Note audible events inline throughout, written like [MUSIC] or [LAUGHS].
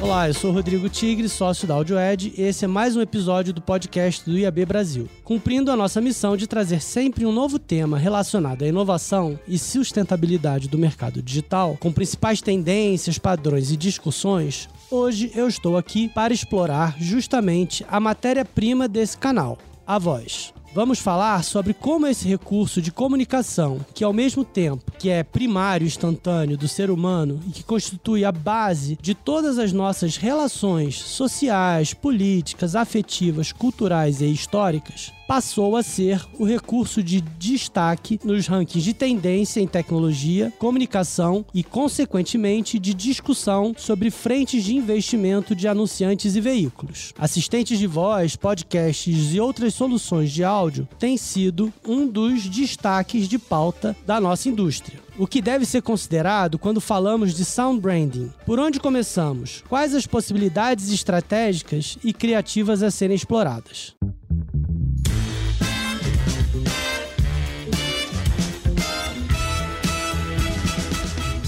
Olá, eu sou Rodrigo Tigre, sócio da AudioEd, e esse é mais um episódio do podcast do IAB Brasil. Cumprindo a nossa missão de trazer sempre um novo tema relacionado à inovação e sustentabilidade do mercado digital, com principais tendências, padrões e discussões, hoje eu estou aqui para explorar justamente a matéria-prima desse canal, a voz. Vamos falar sobre como esse recurso de comunicação, que ao mesmo tempo que é primário instantâneo do ser humano e que constitui a base de todas as nossas relações sociais, políticas, afetivas, culturais e históricas, passou a ser o recurso de destaque nos rankings de tendência em tecnologia, comunicação e, consequentemente, de discussão sobre frentes de investimento de anunciantes e veículos. Assistentes de voz, podcasts e outras soluções de áudio têm sido um dos destaques de pauta da nossa indústria. O que deve ser considerado quando falamos de sound branding? Por onde começamos? Quais as possibilidades estratégicas e criativas a serem exploradas?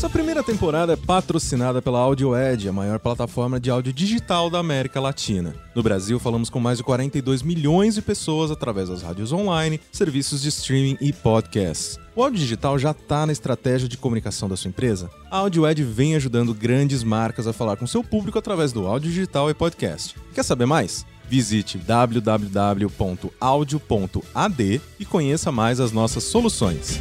Essa primeira temporada é patrocinada pela AudioEd, a maior plataforma de áudio digital da América Latina. No Brasil, falamos com mais de 42 milhões de pessoas através das rádios online, serviços de streaming e podcasts. O áudio digital já está na estratégia de comunicação da sua empresa? A AudioEd vem ajudando grandes marcas a falar com seu público através do áudio digital e podcast. Quer saber mais? Visite www.audio.ad e conheça mais as nossas soluções.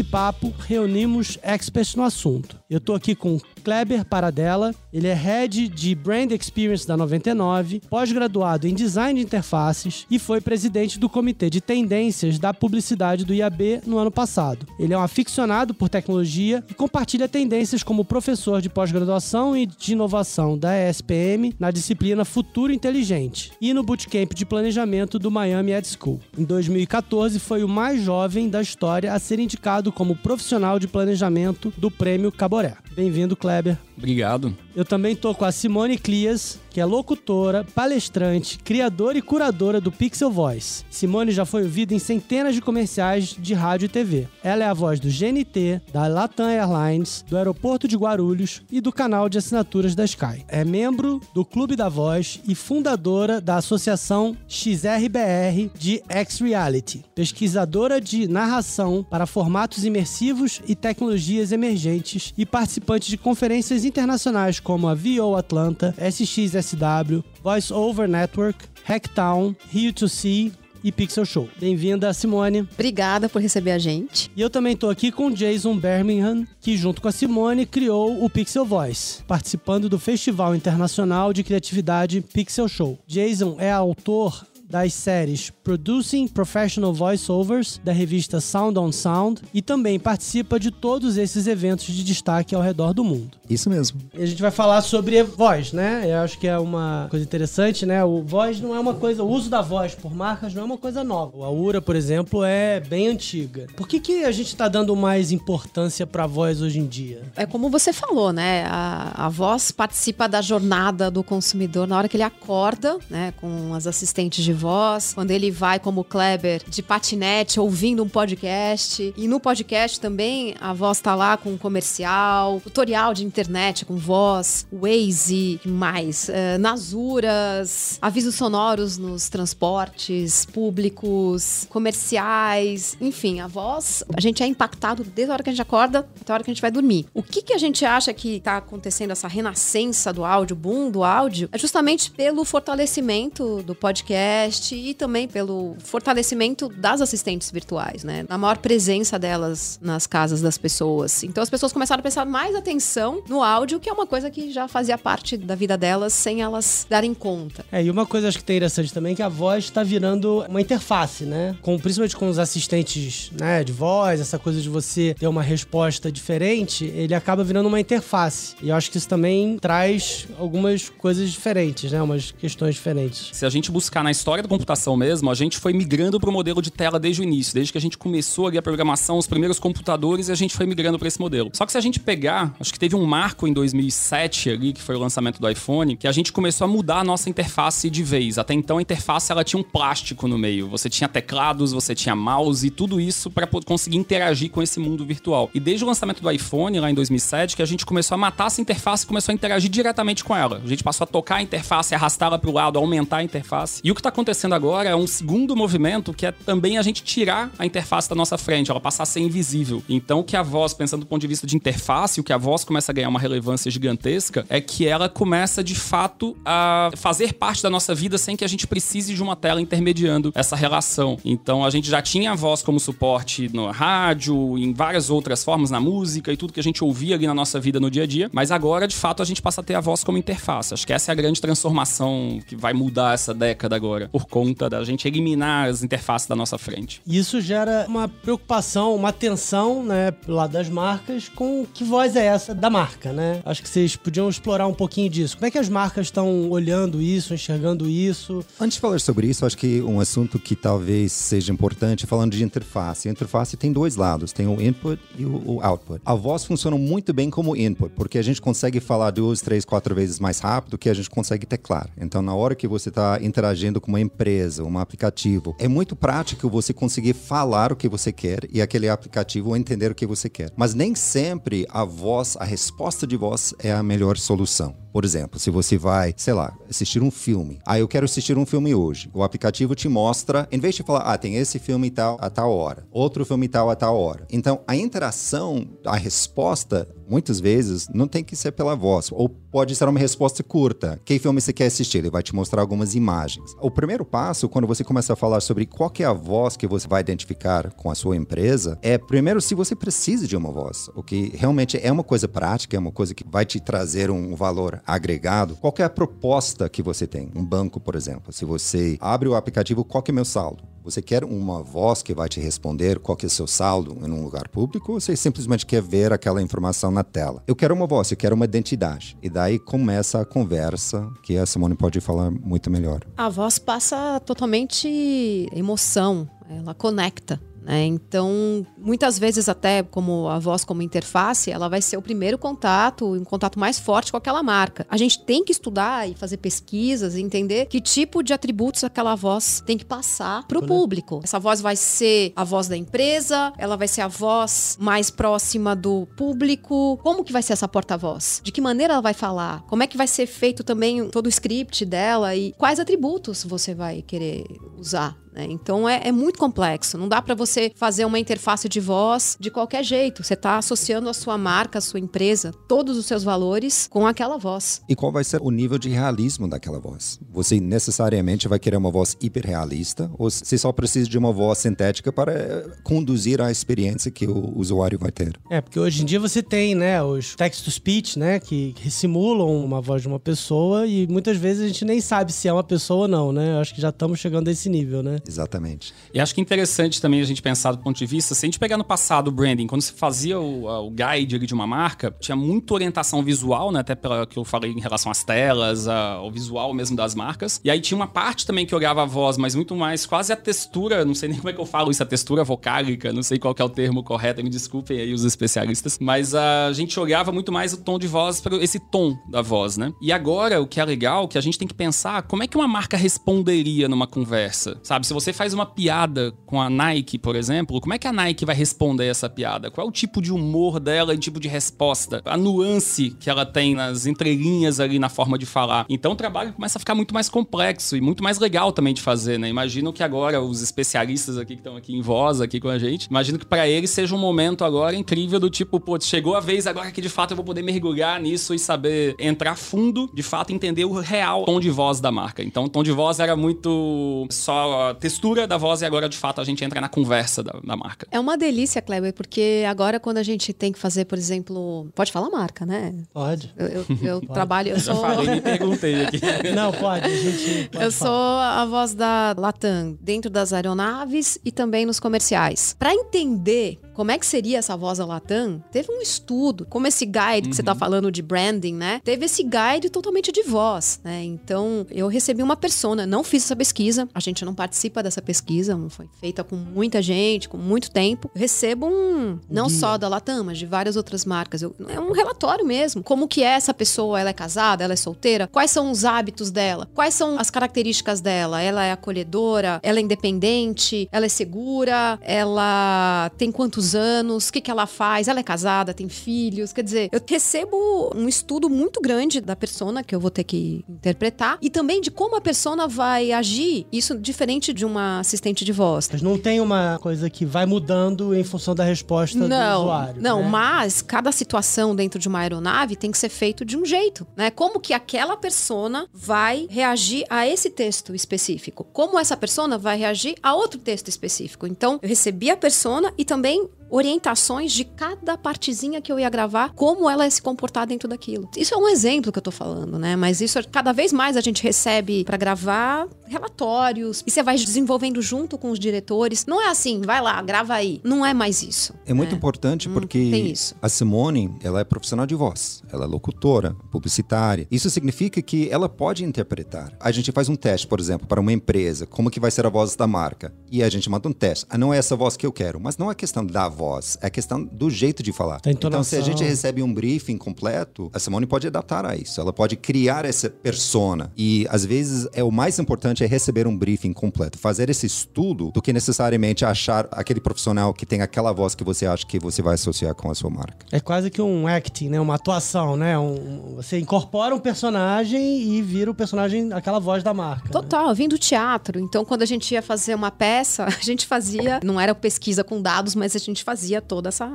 Esse papo, reunimos experts no assunto. Eu estou aqui com Kleber Paradella, ele é Head de Brand Experience da 99, pós-graduado em Design de Interfaces e foi presidente do Comitê de Tendências da Publicidade do IAB no ano passado. Ele é um aficionado por tecnologia e compartilha tendências como professor de pós-graduação e de inovação da ESPM na disciplina Futuro Inteligente e no Bootcamp de Planejamento do Miami Ed School. Em 2014, foi o mais jovem da história a ser indicado como profissional de planejamento do Prêmio Caboré. Bem-vindo, Kleber. Kleber. Obrigado. Eu também tô com a Simone Clias, que é locutora, palestrante, criadora e curadora do Pixel Voice. Simone já foi ouvida em centenas de comerciais de rádio e TV. Ela é a voz do GNT, da Latam Airlines, do Aeroporto de Guarulhos e do canal de assinaturas da Sky. É membro do Clube da Voz e fundadora da Associação XRBR de X-Reality. Pesquisadora de narração para formatos imersivos e tecnologias emergentes e participante de conferências internacionais como a VO Atlanta, SXSW, Voice Over Network, Hacktown, Rio2C e Pixel Show. Bem-vinda, Simone. Obrigada por receber a gente. E eu também tô aqui com Jason Birmingham, que junto com a Simone criou o Pixel Voice, participando do Festival Internacional de Criatividade Pixel Show. Jason é autor das séries Producing Professional Voiceovers, da revista Sound on Sound, e também participa de todos esses eventos de destaque ao redor do mundo. Isso mesmo. E a gente vai falar sobre voz, né? Eu acho que é uma coisa interessante, né? O voz não é uma coisa, o uso da voz por marcas não é uma coisa nova. A URA, por exemplo, é bem antiga. Por que, que a gente tá dando mais importância pra voz hoje em dia? É como você falou, né? A, a voz participa da jornada do consumidor na hora que ele acorda, né? Com as assistentes de voz, quando ele vai como Kleber de patinete ouvindo um podcast. E no podcast também a voz tá lá com um comercial, tutorial de internet com voz, Waze, mais? Uh, Nasuras, avisos sonoros nos transportes públicos, comerciais, enfim, a voz, a gente é impactado desde a hora que a gente acorda até a hora que a gente vai dormir. O que, que a gente acha que tá acontecendo essa renascença do áudio, boom do áudio, é justamente pelo fortalecimento do podcast e também pelo fortalecimento das assistentes virtuais, né? A maior presença delas nas casas das pessoas. Então as pessoas começaram a prestar mais atenção no áudio, que é uma coisa que já fazia parte da vida delas sem elas darem conta. É, e uma coisa acho que tem interessante também é que a voz está virando uma interface, né? Com, principalmente com os assistentes né, de voz, essa coisa de você ter uma resposta diferente, ele acaba virando uma interface. E eu acho que isso também traz algumas coisas diferentes, né? Umas questões diferentes. Se a gente buscar na história história da computação mesmo, a gente foi migrando para o modelo de tela desde o início, desde que a gente começou ali a programação, os primeiros computadores, e a gente foi migrando para esse modelo. Só que se a gente pegar, acho que teve um marco em 2007 ali, que foi o lançamento do iPhone, que a gente começou a mudar a nossa interface de vez. Até então a interface ela tinha um plástico no meio. Você tinha teclados, você tinha mouse e tudo isso para conseguir interagir com esse mundo virtual. E desde o lançamento do iPhone lá em 2007 que a gente começou a matar essa interface e começou a interagir diretamente com ela. A gente passou a tocar a interface, arrastá-la para o lado, aumentar a interface. E o que está acontecendo agora é um segundo movimento que é também a gente tirar a interface da nossa frente, ela passar a ser invisível. Então, o que a voz, pensando do ponto de vista de interface, o que a voz começa a ganhar uma relevância gigantesca é que ela começa de fato a fazer parte da nossa vida sem que a gente precise de uma tela intermediando essa relação. Então, a gente já tinha a voz como suporte no rádio, em várias outras formas, na música e tudo que a gente ouvia ali na nossa vida no dia a dia, mas agora, de fato, a gente passa a ter a voz como interface. Acho que essa é a grande transformação que vai mudar essa década agora, por conta da gente eliminar as interfaces da nossa frente. Isso gera uma preocupação, uma tensão, né, lá das marcas com que voz é essa da marca, né? Acho que vocês podiam explorar um pouquinho disso. Como é que as marcas estão olhando isso, enxergando isso? Antes de falar sobre isso, acho que um assunto que talvez seja importante, falando de interface. A interface tem dois lados, tem o input e o output. A voz funciona muito bem como input, porque a gente consegue falar duas, três, quatro vezes mais rápido que a gente consegue teclar. Então, na hora que você está interagindo com uma empresa, um aplicativo, é muito prático você conseguir falar o que você quer e aquele aplicativo entender o que você quer. Mas nem sempre a voz, a resposta de voz é a melhor solução. Por exemplo, se você vai, sei lá, assistir um filme. Ah, eu quero assistir um filme hoje. O aplicativo te mostra, em vez de falar, ah, tem esse filme e tal a tal hora, outro filme e tal a tal hora. Então, a interação, a resposta muitas vezes não tem que ser pela voz, ou pode ser uma resposta curta. Que filme você quer assistir? Ele vai te mostrar algumas imagens. O primeiro passo, quando você começa a falar sobre qual é a voz que você vai identificar com a sua empresa, é primeiro se você precisa de uma voz, o que realmente é uma coisa prática, é uma coisa que vai te trazer um valor agregado. Qual é a proposta que você tem? Um banco, por exemplo. Se você abre o aplicativo, qual é meu saldo? Você quer uma voz que vai te responder qual que é seu saldo em um lugar público ou você simplesmente quer ver aquela informação na tela? Eu quero uma voz, eu quero uma identidade. E daí começa a conversa, que a Simone pode falar muito melhor. A voz passa totalmente emoção, ela conecta. Né? Então, muitas vezes até como a voz como interface, ela vai ser o primeiro contato, um contato mais forte com aquela marca. A gente tem que estudar e fazer pesquisas e entender que tipo de atributos aquela voz tem que passar para o público. Essa voz vai ser a voz da empresa, ela vai ser a voz mais próxima do público. Como que vai ser essa porta-voz? De que maneira ela vai falar? Como é que vai ser feito também todo o script dela e quais atributos você vai querer usar? Né? Então é, é, muito complexo. Não dá para você fazer uma interface de voz de qualquer jeito. Você está associando a sua marca, a sua empresa, todos os seus valores com aquela voz. E qual vai ser o nível de realismo daquela voz? Você necessariamente vai querer uma voz hiperrealista ou você só precisa de uma voz sintética para eh, conduzir a experiência que o usuário vai ter? É, porque hoje em dia você tem, né, os text-to-speech, né, que, que simulam uma voz de uma pessoa e muitas vezes a gente nem sabe se é uma pessoa ou não, né? Eu acho que já estamos chegando a esse nível, né? Exatamente. E acho que é interessante também a gente pensar do ponto de vista, se a gente pegar no passado o branding, quando se fazia o, o guide de uma marca, tinha muita orientação visual, né? Até pela que eu falei em relação às telas, ao visual mesmo das marcas. E aí tinha uma parte também que olhava a voz, mas muito mais quase a textura, não sei nem como é que eu falo isso, a textura vocálica, não sei qual é o termo correto, me desculpem aí os especialistas, mas a gente olhava muito mais o tom de voz, esse tom da voz, né? E agora, o que é legal, que a gente tem que pensar, como é que uma marca responderia numa conversa, sabe? Se você faz uma piada com a Nike, por exemplo, como é que a Nike vai responder essa piada? Qual é o tipo de humor dela e tipo de resposta? A nuance que ela tem nas entrelinhas ali na forma de falar. Então o trabalho começa a ficar muito mais complexo e muito mais legal também de fazer, né? Imagino que agora os especialistas aqui que estão aqui em voz aqui com a gente, imagino que para eles seja um momento agora incrível do tipo, pô, chegou a vez agora que de fato eu vou poder mergulhar nisso e saber entrar fundo, de fato entender o real tom de voz da marca. Então o tom de voz era muito só textura da voz e agora de fato a gente entra na conversa da, da marca. É uma delícia, Kleber, porque agora quando a gente tem que fazer, por exemplo, pode falar marca, né? Pode. Eu, eu, eu trabalho, eu, eu sou. Já falei, me [LAUGHS] perguntei aqui. Não, pode, a gente. Pode eu falar. sou a voz da Latam dentro das aeronaves e também nos comerciais. Para entender como é que seria essa voz da Latam, teve um estudo, como esse guide que você tá falando de branding, né? Teve esse guide totalmente de voz, né? Então, eu recebi uma persona, não fiz essa pesquisa, a gente não participa dessa pesquisa, não foi feita com muita gente, com muito tempo. Eu recebo um, não Guia. só da Latam, mas de várias outras marcas. Eu- é um relatório mesmo. Como que é essa pessoa? Ela é casada? Ela é solteira? Quais são os hábitos dela? Quais são as características dela? Ela é acolhedora? Ela é independente? Ela é segura? Ela tem quantos anos? O que, que ela faz? Ela é casada? Tem filhos? Quer dizer, eu recebo um estudo muito grande da persona que eu vou ter que interpretar e também de como a persona vai agir. Isso diferente de uma assistente de voz. Mas não tem uma coisa que vai mudando em função da resposta do Não, usuário. não, né? mas cada situação dentro de uma aeronave tem que ser feito de um jeito, né? Como que aquela persona vai reagir a esse texto específico? Como essa persona vai reagir a outro texto específico? Então, eu recebi a persona e também orientações de cada partezinha que eu ia gravar, como ela ia se comportar dentro daquilo. Isso é um exemplo que eu tô falando, né? Mas isso cada vez mais a gente recebe pra gravar relatórios e você vai desenvolvendo junto com os diretores. Não é assim, vai lá, grava aí. Não é mais isso. É muito né? importante Hum, porque isso. a Simone, ela é profissional de voz, ela é locutora, publicitária. Isso significa que ela pode interpretar. A gente faz um teste, por exemplo, para uma empresa, como que vai ser a voz da marca. E a gente manda um teste. Ah, não é essa voz que eu quero, mas não é questão da voz, é questão do jeito de falar. Então, se a gente recebe um briefing completo, a Simone pode adaptar a isso. Ela pode criar essa persona. E às vezes é o mais importante é receber um briefing completo, fazer esse estudo do que necessariamente achar aquele profissional que tem aquela voz que você acha que você vai associar com a sua marca. É quase que um acting, né? Uma atuação, né? Um- você incorpora um personagem e vira o personagem, aquela voz da marca. né? Total, eu vim do teatro. Então, quando a gente ia fazer uma peça, [LAUGHS] a gente fazia. Não era pesquisa com dados, mas a gente fazia toda essa.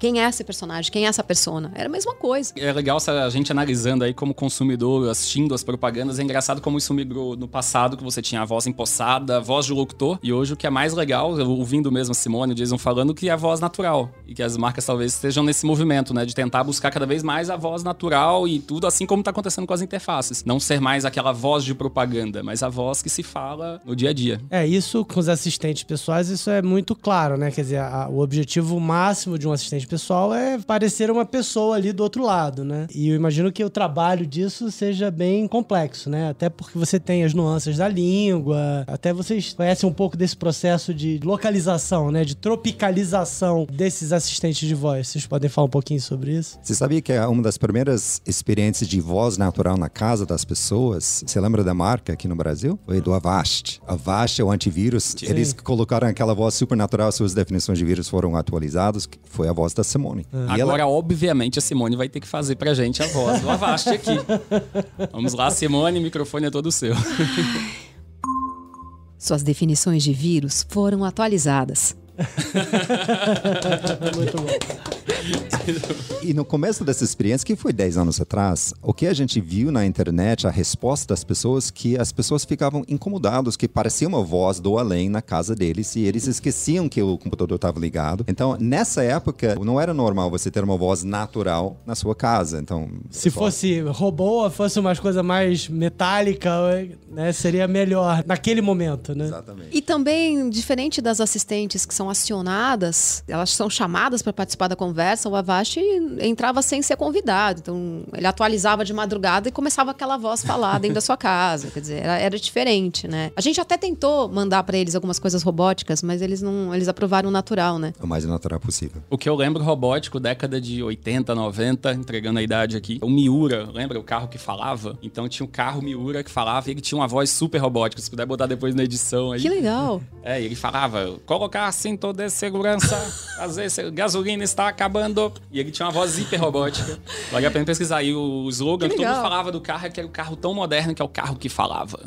Quem é esse personagem? Quem é essa persona? Era a mesma coisa. É legal a gente analisando aí como consumidor, assistindo as propagandas. É engraçado como isso migrou no passado, que você tinha a voz empossada, a voz de locutor. E hoje o que é mais legal, eu ouvindo mesmo a Simone e o Jason falando, que é a voz natural. E que as marcas talvez estejam nesse movimento, né? De tentar buscar cada vez mais a voz natural e tudo assim como tá acontecendo com as interfaces. Não ser mais aquela voz de propaganda, mas a voz que se fala no dia a dia. É, isso com os assistentes pessoais, isso é muito claro, né? Quer dizer, a- o objetivo máximo de um assistente pessoal é parecer uma pessoa ali do outro lado, né? E eu imagino que o trabalho disso seja bem complexo, né? Até porque você tem as nuances da língua, até vocês conhecem um pouco desse processo de localização, né? De tropicalização desses assistentes de voz. Vocês podem falar um pouquinho sobre isso? Você sabia que é uma das primeiras experiências de voz natural na casa das pessoas? Você lembra da marca aqui no Brasil? Foi do Avast. Avast é o antivírus. Eles colocaram aquela voz super natural, suas definições de vírus foram atualizadas, que foi a voz da Simone. E ela- Agora, obviamente, a Simone vai ter que fazer pra gente a voz do Avast aqui. Vamos lá, Simone, o microfone é todo seu. Suas definições de vírus foram atualizadas. Muito bom. E no começo dessa experiência, que foi 10 anos atrás, o que a gente viu na internet, a resposta das pessoas, que as pessoas ficavam incomodadas, que parecia uma voz do além na casa deles e eles esqueciam que o computador estava ligado. Então, nessa época, não era normal você ter uma voz natural na sua casa. Então, Se fosse robô fosse umas coisa mais metálica, né? Seria melhor naquele momento, né? Exatamente. E também, diferente das assistentes que são acionadas, elas são chamadas para participar da conversa, o Avast entrava sem ser convidado. Então, ele atualizava de madrugada e começava aquela voz falar dentro da sua casa. Quer dizer, era, era diferente, né? A gente até tentou mandar para eles algumas coisas robóticas, mas eles não, eles aprovaram o natural, né? O mais natural possível. O que eu lembro robótico, década de 80, 90, entregando a idade aqui. O Miura, lembra o carro que falava? Então tinha um carro Miura que falava e ele tinha uma voz super robótica. Se puder botar depois na edição aí. Que legal. É, e ele falava, colocar cinto de segurança, fazer se- gasolina está acabando. E ele tinha uma voz hiper robótica. Vale a pena pesquisar. E o slogan Que que todo mundo falava do carro é que era o carro tão moderno que é o carro que falava.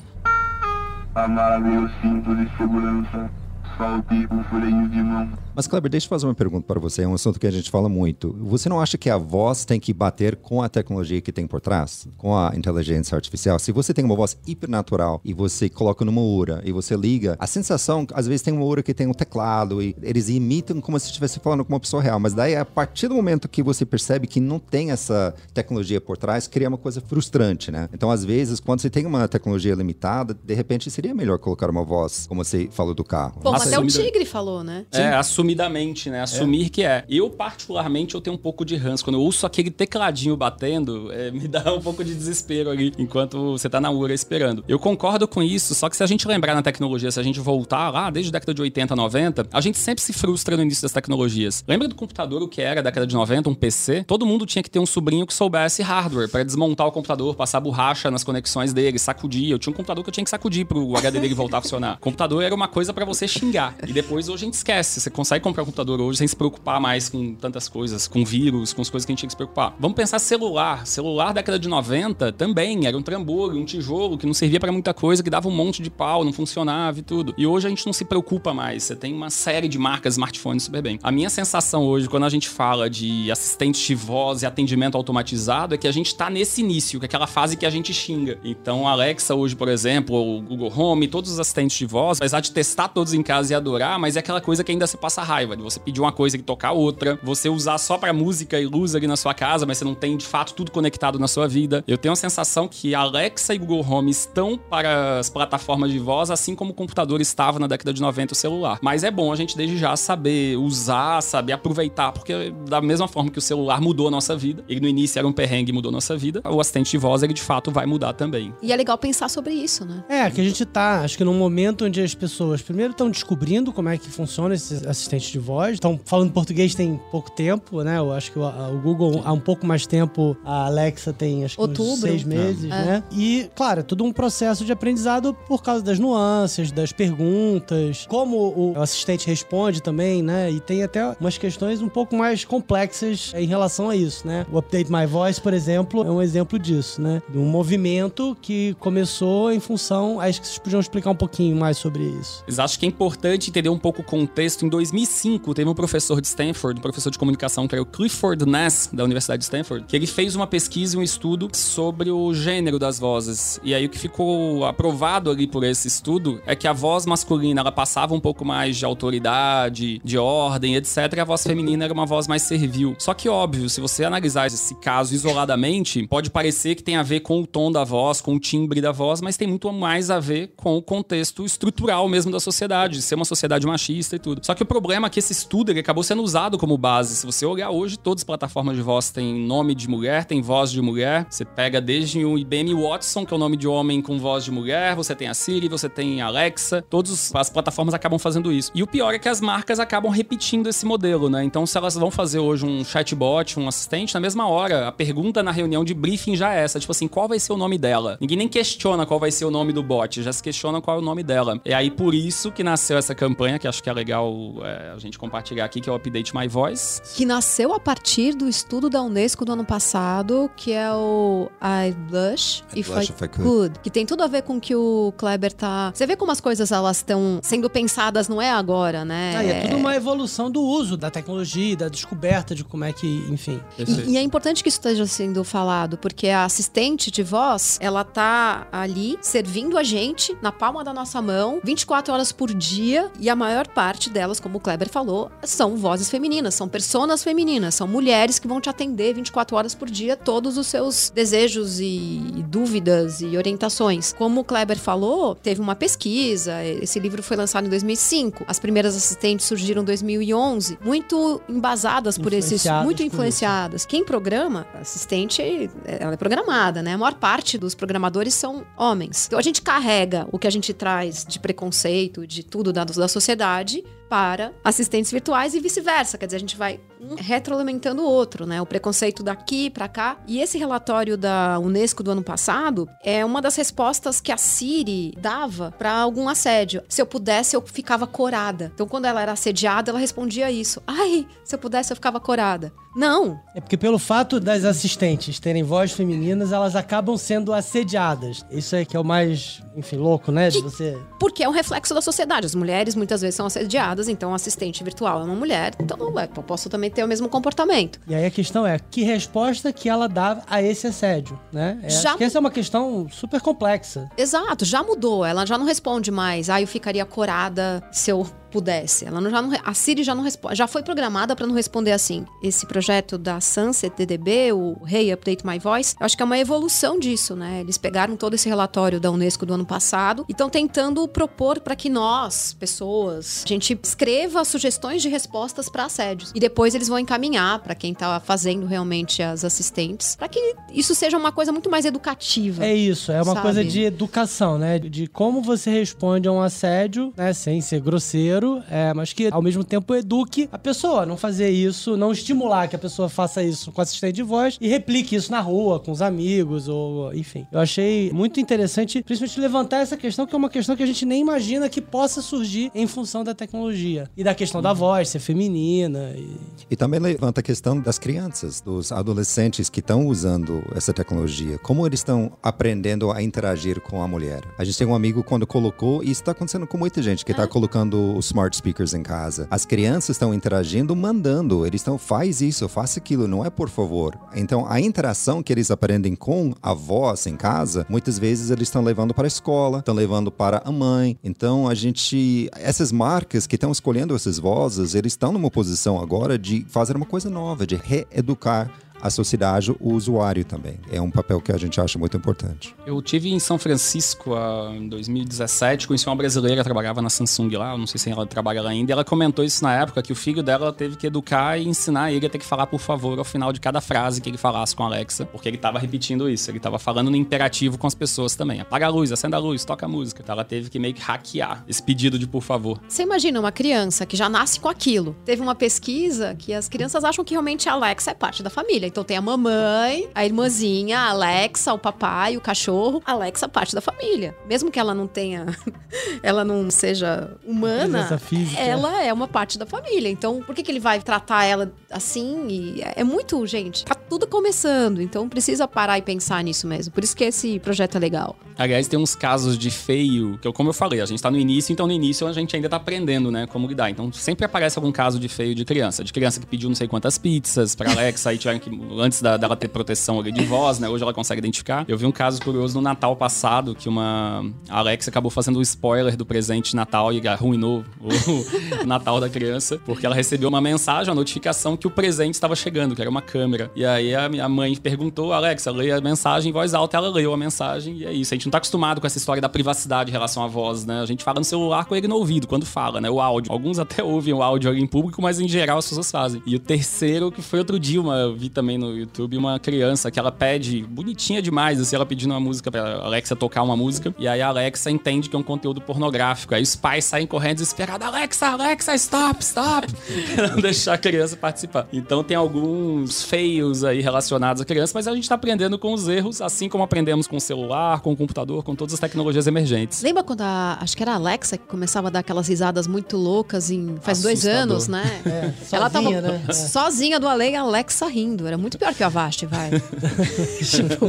Amarre o cinto de segurança, solte o freio de mão. Mas, Kleber, deixa eu fazer uma pergunta para você. É um assunto que a gente fala muito. Você não acha que a voz tem que bater com a tecnologia que tem por trás? Com a inteligência artificial? Se você tem uma voz hipernatural e você coloca numa URA e você liga, a sensação, às vezes tem uma URA que tem um teclado e eles imitam como se estivesse falando com uma pessoa real. Mas daí, a partir do momento que você percebe que não tem essa tecnologia por trás, cria uma coisa frustrante, né? Então, às vezes, quando você tem uma tecnologia limitada, de repente seria melhor colocar uma voz, como você falou do carro. Bom, até o Tigre falou, né? É, assumidor assumidamente, né? Assumir que é. Eu, particularmente, eu tenho um pouco de ranço. Quando eu ouço aquele tecladinho batendo, é, me dá um pouco de desespero ali, enquanto você tá na URA esperando. Eu concordo com isso, só que se a gente lembrar na tecnologia, se a gente voltar lá, desde a década de 80, 90, a gente sempre se frustra no início das tecnologias. Lembra do computador, o que era a década de 90, um PC? Todo mundo tinha que ter um sobrinho que soubesse hardware para desmontar o computador, passar borracha nas conexões dele, sacudir. Eu tinha um computador que eu tinha que sacudir pro HD dele voltar a funcionar. Computador era uma coisa para você xingar. E depois hoje a gente esquece. Você consegue comprar um computador hoje sem se preocupar mais com tantas coisas, com vírus, com as coisas que a gente tinha que se preocupar. Vamos pensar celular. Celular década de 90 também era um trambolho, um tijolo que não servia para muita coisa, que dava um monte de pau, não funcionava e tudo. E hoje a gente não se preocupa mais. Você tem uma série de marcas smartphones super bem. A minha sensação hoje, quando a gente fala de assistente de voz e atendimento automatizado, é que a gente tá nesse início, que é aquela fase que a gente xinga. Então, Alexa hoje, por exemplo, o Google Home, todos os assistentes de voz, apesar de testar todos em casa e adorar, mas é aquela coisa que ainda se passa raiva, de você pedir uma coisa e tocar outra, você usar só para música e luz ali na sua casa, mas você não tem de fato tudo conectado na sua vida. Eu tenho a sensação que Alexa e Google Home estão para as plataformas de voz, assim como o computador estava na década de 90 o celular. Mas é bom a gente desde já saber usar, saber aproveitar, porque da mesma forma que o celular mudou a nossa vida, ele no início era um perrengue e mudou a nossa vida, o assistente de voz ele de fato vai mudar também. E é legal pensar sobre isso, né? É, que a gente tá, acho que num momento onde as pessoas primeiro estão descobrindo como é que funciona esses assistentes de voz, estão falando português tem pouco tempo, né? Eu acho que o, o Google há um pouco mais tempo, a Alexa tem acho que Outubro. uns seis meses, É. né? E, claro, é tudo um processo de aprendizado por causa das nuances, das perguntas, como o, assistente responde também, né? E tem até umas questões um pouco mais complexas em relação a isso, né? O Update My Voice, por exemplo, é um exemplo disso, né? De um movimento que começou em função. Acho que vocês podiam explicar um pouquinho mais sobre isso. Mas acho que é importante entender um pouco o contexto. Em 2005, teve um professor de Stanford, um professor de comunicação, que era o Clifford Ness, da Universidade de Stanford, que ele fez uma pesquisa e um estudo sobre o gênero das vozes. E aí o que ficou aprovado ali por esse estudo é que a voz masculina, ela passava um pouco mais de autoridade, de ordem, etc. E a voz feminina era uma voz mais servil. Só que, óbvio, se você analisar esse caso isoladamente, pode parecer que tem a ver com o tom da voz, com o timbre da voz, mas tem muito mais a ver com o contexto estrutural mesmo da sociedade, de ser uma sociedade machista e tudo. Só que o problema é que esse estudo ele acabou sendo usado como base. Se você olhar hoje, todas as plataformas de voz têm nome de mulher, tem voz de mulher. Você pega desde o IBM Watson, que é o nome de homem com voz de mulher, você tem a Siri, você tem a Alexa, todas as plataformas acabam fazendo isso. E o pior é que as marcas acabam repetindo esse modelo, né? Então, se elas vão fazer hoje um chatbot, um assistente, na mesma hora, a pergunta na reunião de briefing já é essa, tipo assim, qual vai ser o nome dela? Ninguém nem questiona qual vai ser o nome do bot, já se questiona qual é o nome dela. É aí por isso que nasceu essa campanha, que acho que é legal é, a gente compartilhar aqui, que é o Update My Voice. Que nasceu a partir do estudo da Unesco do ano passado, que é o I Blush I If Blush I If I Could. Could, que tem tudo a ver com o que o Kleber tá. Você vê como as coisas elas estão sendo pensadas, não é agora, né? Ah, e é tudo uma evolução do uso da tecnologia, da descoberta de como é que, enfim. E, e é importante que isso esteja sendo falado, porque a assistente de voz, ela tá ali servindo a gente na palma da nossa mão, 24 horas por dia, e a maior parte delas, como o Kleber falou, são vozes femininas, são personas femininas, são mulheres que vão te atender 24 horas por dia todos os seus desejos e, dúvidas e orientações. Como o Kleber falou, teve uma pesquisa, esse livro foi lançado em 2005, as primeiras assistentes surgiram em 2011, muito embasadas por esses, muito influenciadas. Quem programa, assistente, ela é programada, né? A maior parte dos programadores são homens. Então a gente carrega o que a gente traz de preconceito, de tudo da, da sociedade para assistentes virtuais e vice-versa. Quer dizer, a gente vai um retroalimentando o outro, né? O preconceito daqui para cá. E esse relatório da Unesco do ano passado é uma das respostas que a Siri dava para algum assédio. Se eu pudesse, eu ficava corada. Então, quando ela era assediada, ela respondia isso. Ai, se eu pudesse, eu ficava corada. Não, É porque pelo fato das assistentes terem vozes femininas, elas acabam sendo assediadas. Isso é que é o mais, enfim, louco, né? De você. Porque é um reflexo da sociedade. As mulheres muitas vezes são assediadas, então assistente virtual é uma mulher, então ué, eu posso também ter o mesmo comportamento. E aí a questão é, que resposta que ela dá a esse assédio, né? É, Já- essa é uma questão super complexa. Exato, já mudou. Ela já não responde mais. Ah, eu ficaria corada se eu pudesse. Ela não, já não, a Siri já não já foi programada para não responder assim. Esse projeto da Sunset DDB, o Hey Update My Voice, eu acho que é uma evolução disso, né? Eles pegaram todo esse relatório da Unesco do ano passado e estão tentando propor para que nós, pessoas, a gente escreva sugestões de respostas para assédios e depois eles vão encaminhar para quem tá fazendo realmente as assistentes, para que isso seja uma coisa muito mais educativa. É isso, é uma Sabe? coisa de educação, né? De como você responde a um assédio, né? Sem ser grosseiro, é, mas que ao mesmo tempo eduque a pessoa. Não fazer isso, não estimular que a pessoa faça isso com assistente de voz e replique isso na rua, com os amigos, ou enfim. Eu achei muito interessante, principalmente levantar essa questão, que é uma questão que a gente nem imagina que possa surgir em função da tecnologia. E da questão da voz, ser feminina. E... E também levanta a questão das crianças, dos adolescentes que estão usando essa tecnologia. Como eles estão aprendendo a interagir com a mulher? A gente tem um amigo quando colocou, e isso está acontecendo com muita gente, que está colocando os smart speakers em casa. As crianças estão interagindo, mandando. Eles estão, faz isso, faça aquilo, não é por favor. Então, a interação que eles aprendem com a voz em casa, muitas vezes eles estão levando para a escola, estão levando para a mãe. Então, a gente. Essas marcas que estão escolhendo essas vozes, eles estão numa posição agora de fazer uma coisa nova, de reeducar a sociedade, o usuário também. É um papel que a gente acha muito importante. Eu tive em São Francisco ah, em 2017, conheci uma brasileira que trabalhava na Samsung lá, não sei se ela trabalha lá ainda, e ela comentou isso na época, que o filho dela teve que educar e ensinar ele a ter que falar por favor ao final de cada frase que ele falasse com a Alexa, porque ele tava repetindo isso, ele tava falando no imperativo com as pessoas também. Apaga a luz, acenda a luz, toca a música. Então ela teve que meio que hackear esse pedido de por favor. Você imagina uma criança que já nasce com aquilo. Teve uma pesquisa que as crianças acham que realmente a Alexa é parte da família. Então tem a mamãe, a irmãzinha, a Alexa, o papai, o cachorro. A Alexa é parte da família. Mesmo que ela não tenha, [LAUGHS] ela não seja humana, ela é uma parte da família. Então por que, que ele vai tratar ela assim? E é muito, gente. Tá tudo começando. Então precisa parar e pensar nisso mesmo. Por isso que esse projeto é legal. Aliás, tem uns casos de feio, que eu, como eu falei, a gente tá no início, então no início a gente ainda tá aprendendo, né, como lidar. Então sempre aparece algum caso de feio de criança. De criança que pediu não sei quantas pizzas pra Alexa e tiveram que, antes da, dela ter proteção ali de voz, né, hoje ela consegue identificar. Eu vi um caso curioso no Natal passado, que uma Alexa acabou fazendo o spoiler do presente Natal e arruinou [LAUGHS] o Natal da criança, porque ela recebeu uma mensagem, uma notificação que o presente estava chegando, que era uma câmera. E aí a minha mãe perguntou, Alexa, leia a mensagem em voz alta, ela leu a mensagem e é isso. A gente não tá acostumado com essa história da privacidade em relação à voz, né? A gente fala no celular com ele no ouvido, quando fala, né? O áudio. Alguns até ouvem o áudio ali em público, mas em geral as pessoas fazem. E o terceiro, que foi outro dia, uma, vi também no YouTube, uma criança que ela pede, bonitinha demais, assim, ela pedindo uma música pra Alexa tocar uma música, e aí a Alexa entende que é um conteúdo pornográfico. Aí os pais saem correndo desesperados, Alexa, Alexa, stop, stop! [LAUGHS] pra não deixar a criança participar. Então tem alguns feios aí relacionados à criança, mas a gente tá aprendendo com os erros, assim como aprendemos com o celular, com o computador, com todas as tecnologias emergentes. Lembra quando a. Acho que era a Alexa que começava a dar aquelas risadas muito loucas em. Faz dois Assustador. anos, né? É, Ela tava sozinha, né? É. sozinha do além, a Alexa rindo. Era muito pior que a Avast, vai. [LAUGHS] tipo.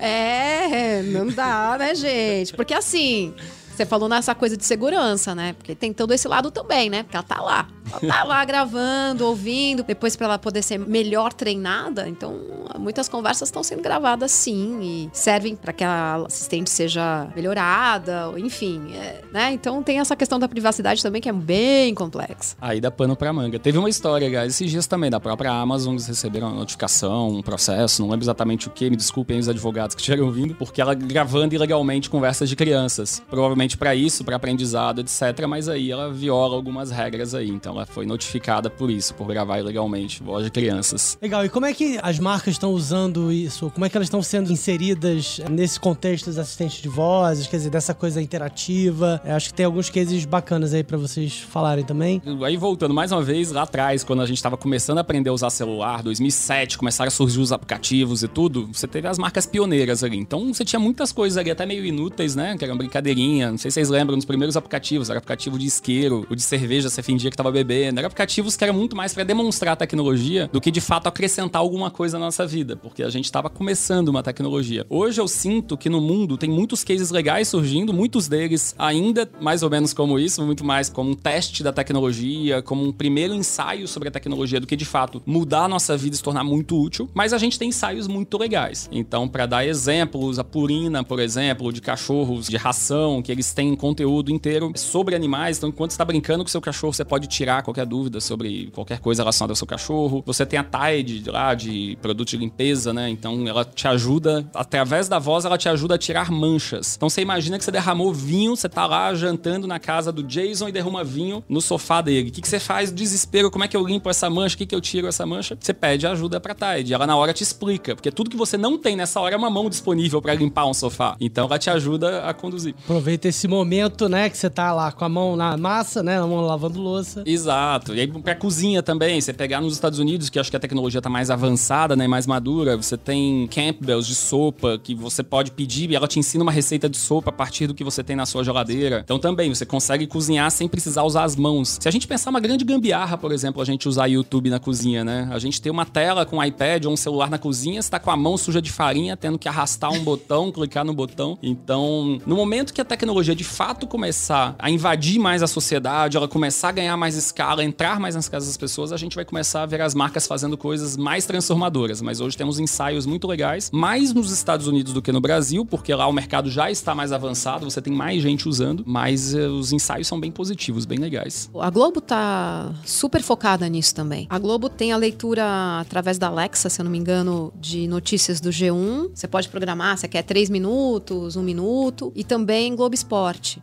É, não dá, né, gente? Porque assim. Você falou nessa coisa de segurança, né? Porque tem todo esse lado também, né? Porque ela tá lá. Ela tá lá [LAUGHS] gravando, ouvindo, depois pra ela poder ser melhor treinada. Então, muitas conversas estão sendo gravadas sim e servem para que a assistente seja melhorada, enfim, é, né? Então tem essa questão da privacidade também que é bem complexa. Aí dá pano pra manga. Teve uma história, guys, esses dias também, da própria Amazon, eles receberam uma notificação, um processo, não lembro exatamente o que, me desculpem os advogados que estiveram ouvindo, porque ela gravando ilegalmente conversas de crianças. Provavelmente pra isso, pra aprendizado, etc. Mas aí ela viola algumas regras aí. Então ela foi notificada por isso, por gravar ilegalmente voz de crianças. Legal, e como é que as marcas estão usando isso? Como é que elas estão sendo inseridas nesse contexto dos assistentes de vozes, quer dizer, dessa coisa interativa? Eu acho que tem alguns cases bacanas aí pra vocês falarem também. Aí voltando mais uma vez lá atrás, quando a gente tava começando a aprender a usar celular, 2007, começaram a surgir os aplicativos e tudo, você teve as marcas pioneiras ali. Então você tinha muitas coisas ali, até meio inúteis, né? Que era uma brincadeirinha. Não sei se vocês lembram dos primeiros aplicativos. Era aplicativo de isqueiro, o de cerveja, você fingia que tava bebendo. Eram aplicativos que eram muito mais pra demonstrar a tecnologia do que de fato acrescentar alguma coisa na nossa vida, porque a gente tava começando uma tecnologia. Hoje eu sinto que no mundo tem muitos cases legais surgindo, muitos deles ainda mais ou menos como isso, muito mais como um teste da tecnologia, como um primeiro ensaio sobre a tecnologia do que de fato mudar a nossa vida e se tornar muito útil. Mas a gente tem ensaios muito legais. Então, para dar exemplos, a Purina, por exemplo, de cachorros de ração, que eles eles têm conteúdo inteiro sobre animais. Então, enquanto está brincando com seu cachorro, você pode tirar qualquer dúvida sobre qualquer coisa relacionada ao seu cachorro. Você tem a Tide lá de produto de limpeza, né? Então, ela te ajuda, através da voz, ela te ajuda a tirar manchas. Então, você imagina que você derramou vinho, você tá lá jantando na casa do Jason e derruma vinho no sofá dele. O que, que você faz? Desespero, como é que eu limpo essa mancha? O que, que eu tiro essa mancha? Você pede ajuda pra Tide. Ela na hora te explica, porque tudo que você não tem nessa hora é uma mão disponível para limpar um sofá. Então, ela te ajuda a conduzir. Aproveita esse momento, né, que você tá lá com a mão na massa, né, a mão lavando louça. Exato. E aí pra cozinha também, você pegar nos Estados Unidos, que acho que a tecnologia tá mais avançada, né, mais madura, você tem Campbell's de sopa que você pode pedir e ela te ensina uma receita de sopa a partir do que você tem na sua geladeira. Então também você consegue cozinhar sem precisar usar as mãos. Se a gente pensar uma grande gambiarra, por exemplo, a gente usar YouTube na cozinha, né? A gente tem uma tela com um iPad ou um celular na cozinha, você tá com a mão suja de farinha, tendo que arrastar um botão, [LAUGHS] clicar no botão. Então, no momento que a tecnologia de fato começar a invadir mais a sociedade, ela começar a ganhar mais escala, entrar mais nas casas das pessoas, a gente vai começar a ver as marcas fazendo coisas mais transformadoras. Mas hoje temos ensaios muito legais, mais nos Estados Unidos do que no Brasil, porque lá o mercado já está mais avançado, você tem mais gente usando, mas eh, os ensaios são bem positivos, bem legais. A Globo tá super focada nisso também. A Globo tem a leitura através da Alexa, se eu não me engano, de notícias do G1. Você pode programar, você quer três minutos, um minuto. E também Globo Esporte.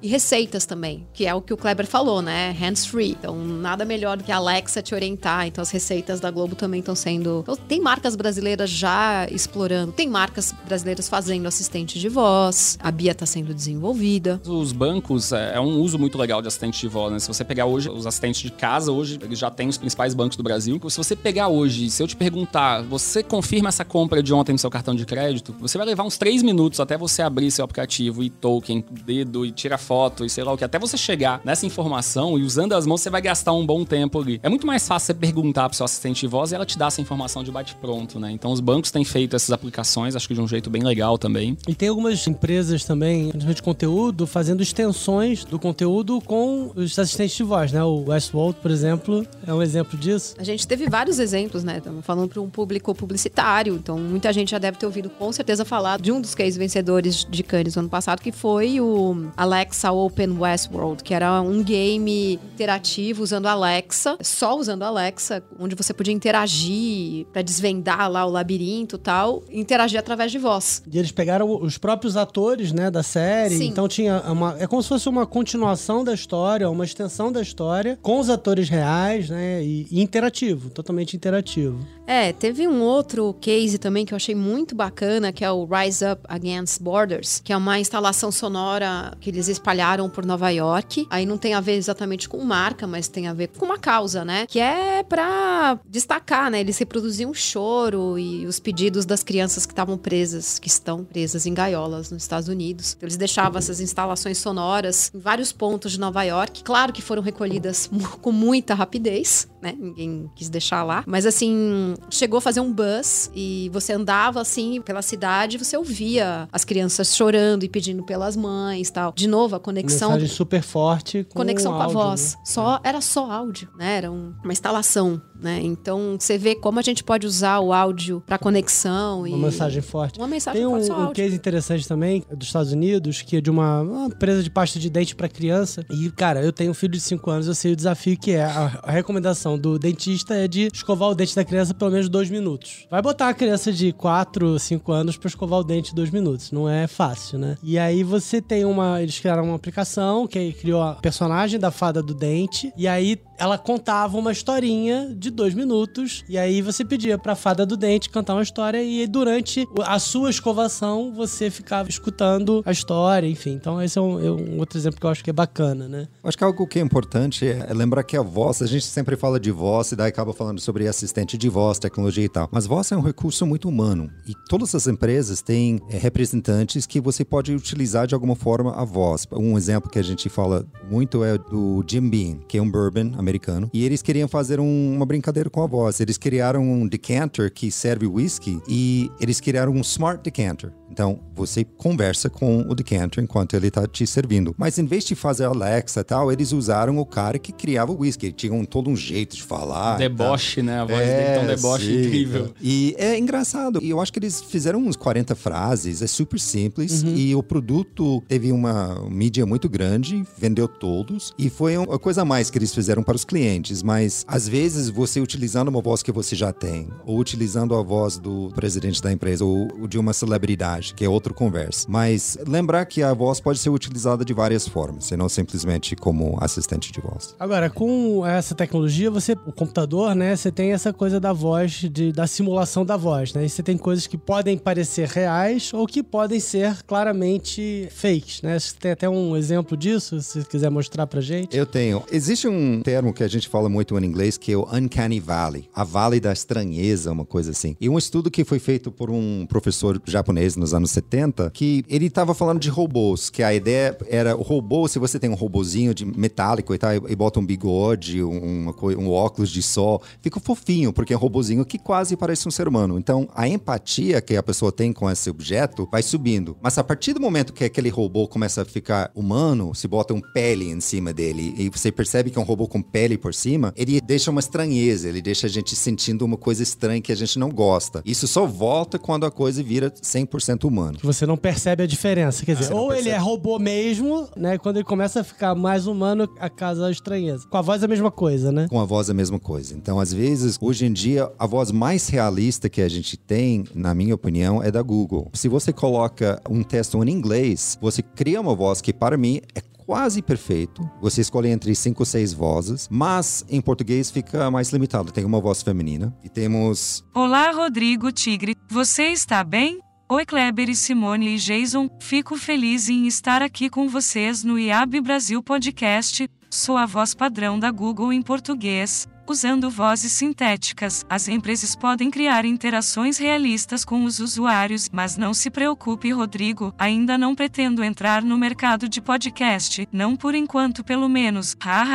E receitas também, que é o que o Kleber falou, né? Hands-free. Então, nada melhor do que a Alexa te orientar. Então, as receitas da Globo também estão sendo... Então, tem marcas brasileiras já explorando. Tem marcas brasileiras fazendo assistente de voz. A Bia tá sendo desenvolvida. Os bancos é, é um uso muito legal de assistente de voz, né? Se você pegar hoje os assistentes de casa, hoje eles já têm os principais bancos do Brasil. Se você pegar hoje, se eu te perguntar, você confirma essa compra de ontem no seu cartão de crédito, você vai levar uns três minutos até você abrir seu aplicativo e token, dedo e tira foto e sei lá o que, até você chegar nessa informação e usando as mãos você vai gastar um bom tempo ali. É muito mais fácil você perguntar pro seu assistente de voz e ela te dá essa informação de bate-pronto, né? Então os bancos têm feito essas aplicações, acho que de um jeito bem legal também. E tem algumas empresas também, principalmente de conteúdo, fazendo extensões do conteúdo com os assistentes de voz, né? O Westworld, por exemplo, é um exemplo disso. A gente teve vários exemplos, né? Estamos falando para um público publicitário, então muita gente já deve ter ouvido com certeza falar de um dos cases vencedores de Cannes no ano passado, que foi o Alexa Open Westworld, que era um game interativo usando Alexa, só usando Alexa, onde você podia interagir para desvendar lá o labirinto e tal, interagir através de voz. E eles pegaram os próprios atores, né, da série. Sim. Então tinha uma. É como se fosse uma continuação da história, uma extensão da história, com os atores reais, né? E, e interativo, totalmente interativo. É, teve um outro case também que eu achei muito bacana, que é o Rise Up Against Borders, que é uma instalação sonora que eles espalharam por Nova York. Aí não tem a ver exatamente com marca, mas tem a ver com uma causa, né? Que é pra destacar, né? Eles reproduziam o choro e os pedidos das crianças que estavam presas, que estão presas em gaiolas nos Estados Unidos. Então, eles deixavam essas instalações sonoras em vários pontos de Nova York. Claro que foram recolhidas [LAUGHS] com muita rapidez, né? Ninguém quis deixar lá. Mas assim, chegou a fazer um buzz e você andava assim pela cidade você ouvia as crianças chorando e pedindo pelas mães tal. De novo, a conexão Mensagem super forte. Com conexão com a áudio, voz. né? Só era só áudio, né? Era um- uma instalação, né? Então você vê como a gente pode usar o áudio para conexão e Uma mensagem forte. uma mensagem Tem um, forte um case interessante também dos Estados Unidos, que é de uma, uma empresa de pasta de dente pra criança. E, cara, eu tenho um filho de 5 anos, eu sei o desafio que é. A, a recomendação do dentista é de escovar o dente da criança pelo menos dois minutos. Vai botar a criança de 4, 5 anos pra escovar o dente dois minutos. Não é fácil, né? E aí você tem uma. Eles criaram uma aplicação que criou a personagem da fada do dente. E aí ela contava uma historinha de dois minutos. E aí você pedia pra fada do dente cantar uma história. E durante a sua escovação você ficava escutando a história, enfim. Então esse é um, é um outro exemplo que eu acho que é bacana, né? Acho que algo que é importante é é lembrar que a voz, a gente sempre fala de voz e daí acaba falando sobre assistente de voz, tecnologia e tal. Mas voz é um recurso muito humano e todas as empresas têm é, representantes que você pode utilizar de alguma forma a voz. Um exemplo que a gente fala muito é do Jim Beam, que é um bourbon americano, e eles queriam fazer um- uma brincadeira com a voz. Eles criaram um decanter que serve whisky e eles criaram um smart decanter. Então, você conversa com o decanter enquanto ele tá te servindo. Mas em vez de fazer Alexa e tal, eles usaram o cara que criava o whisky. Ele tinha um, todo um jeito de falar. Deboche, né? A voz dele tem um deboche sim. incrível. E é engraçado. E eu acho que eles fizeram uns 40 frases, é super simples. E o produto teve uma mídia muito grande, vendeu todos. E foi uma coisa a mais que eles fizeram para os clientes. Mas às vezes você utilizando uma voz que você já tem, ou utilizando a voz do presidente da empresa, ou de uma celebridade, que é outra conversa. Mas lembrar que a voz pode ser utilizada de várias formas, e não simplesmente como assistente de voz. Agora, com essa tecnologia, você, o computador, né, você tem essa coisa da voz, de, da simulação da voz, né? E você tem coisas que podem parecer reais ou que podem ser claramente fakes, né? Você tem até um exemplo disso, se você quiser mostrar pra gente. Eu tenho. Existe um termo que a gente fala muito em inglês que é o Uncanny Valley, a Vale da Estranheza, uma coisa assim. E um estudo que foi feito por um professor japonês nos anos 70, que ele estava falando de robôs, que a ideia era o robô, se você tem um robozinho de metálico e tal, e bota um bigode, um, um óculos de sol, fica fofinho, porque é um robozinho que quase parece um ser humano. Então, a empatia que a pessoa tem com esse objeto vai subindo. Mas a partir do momento que aquele robô começa a ficar humano, se bota um pele em cima dele e você percebe que é um robô com pele por cima, ele deixa uma estranheza, ele deixa a gente sentindo uma coisa estranha que a gente não gosta. Isso só volta quando a coisa vira 100% humano. Que você não percebe a diferença. Quer dizer, você não ou ele é robô mesmo, né? Quando ele começa a ficar mais humano, a casa a estranheza. Com a voz é a mesma coisa, né? Com a voz é a mesma coisa. Então, às vezes, hoje em dia, a voz mais realista que a gente tem, na minha opinião, é da Google. Se você coloca um texto em inglês, você cria uma voz que, para mim, é quase perfeito. Você escolhe entre cinco ou seis vozes, mas em português fica mais limitado. Tem uma voz feminina e temos Olá, Rodrigo Tigre. Você está bem? Oi Kleber e Simone e Jason, fico feliz em estar aqui com vocês no IAB Brasil Podcast, sou a voz padrão da Google em português. Usando vozes sintéticas, as empresas podem criar interações realistas com os usuários, mas não se preocupe, Rodrigo, ainda não pretendo entrar no mercado de podcast, não por enquanto pelo menos. Ha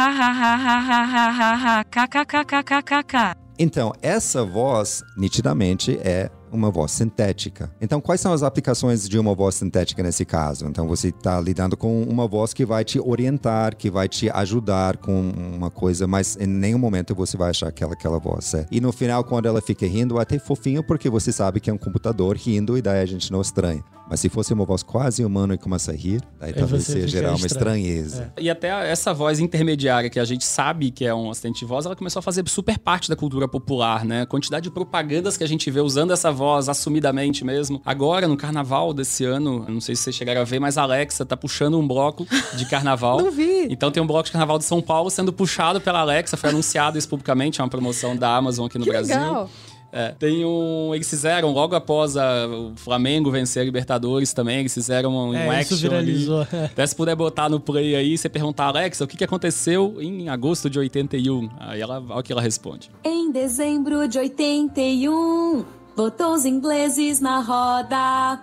Então, essa voz nitidamente é uma voz sintética. Então, quais são as aplicações de uma voz sintética nesse caso? Então, você está lidando com uma voz que vai te orientar, que vai te ajudar com uma coisa, mas em nenhum momento você vai achar que aquela, aquela voz é. E no final, quando ela fica rindo, é até fofinho, porque você sabe que é um computador rindo e daí a gente não estranha. Mas se fosse uma voz quase humana e começa a rir, daí talvez seja gerar uma estranheza. E até essa voz intermediária que a gente sabe que é um assistente de voz, ela começou a fazer super parte da cultura popular, né? A quantidade de propagandas que a gente vê usando essa voz assumidamente mesmo. Agora, no carnaval desse ano, não sei se vocês chegaram a ver, mas a Alexa tá puxando um bloco de carnaval. [LAUGHS] Não vi. Então tem um bloco de carnaval de São Paulo sendo puxado pela Alexa, foi anunciado isso publicamente, é uma promoção da Amazon aqui no Que Brasil. legal. É, tem um. Eles fizeram, logo após a- o Flamengo vencer a Libertadores também, eles fizeram um, um É, isso action ali. viralizou. [LAUGHS] Até se puder botar no play aí, você perguntar, Alexa, o que, que aconteceu em agosto de 81? Aí ela, olha o que ela responde. Em dezembro de 81, botou os ingleses na roda.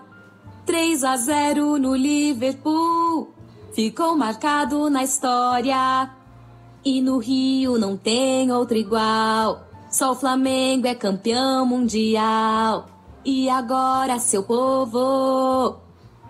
3 a 0 no Liverpool, ficou marcado na história. E no Rio não tem outro igual. Só o Flamengo é campeão mundial. E agora, seu povo,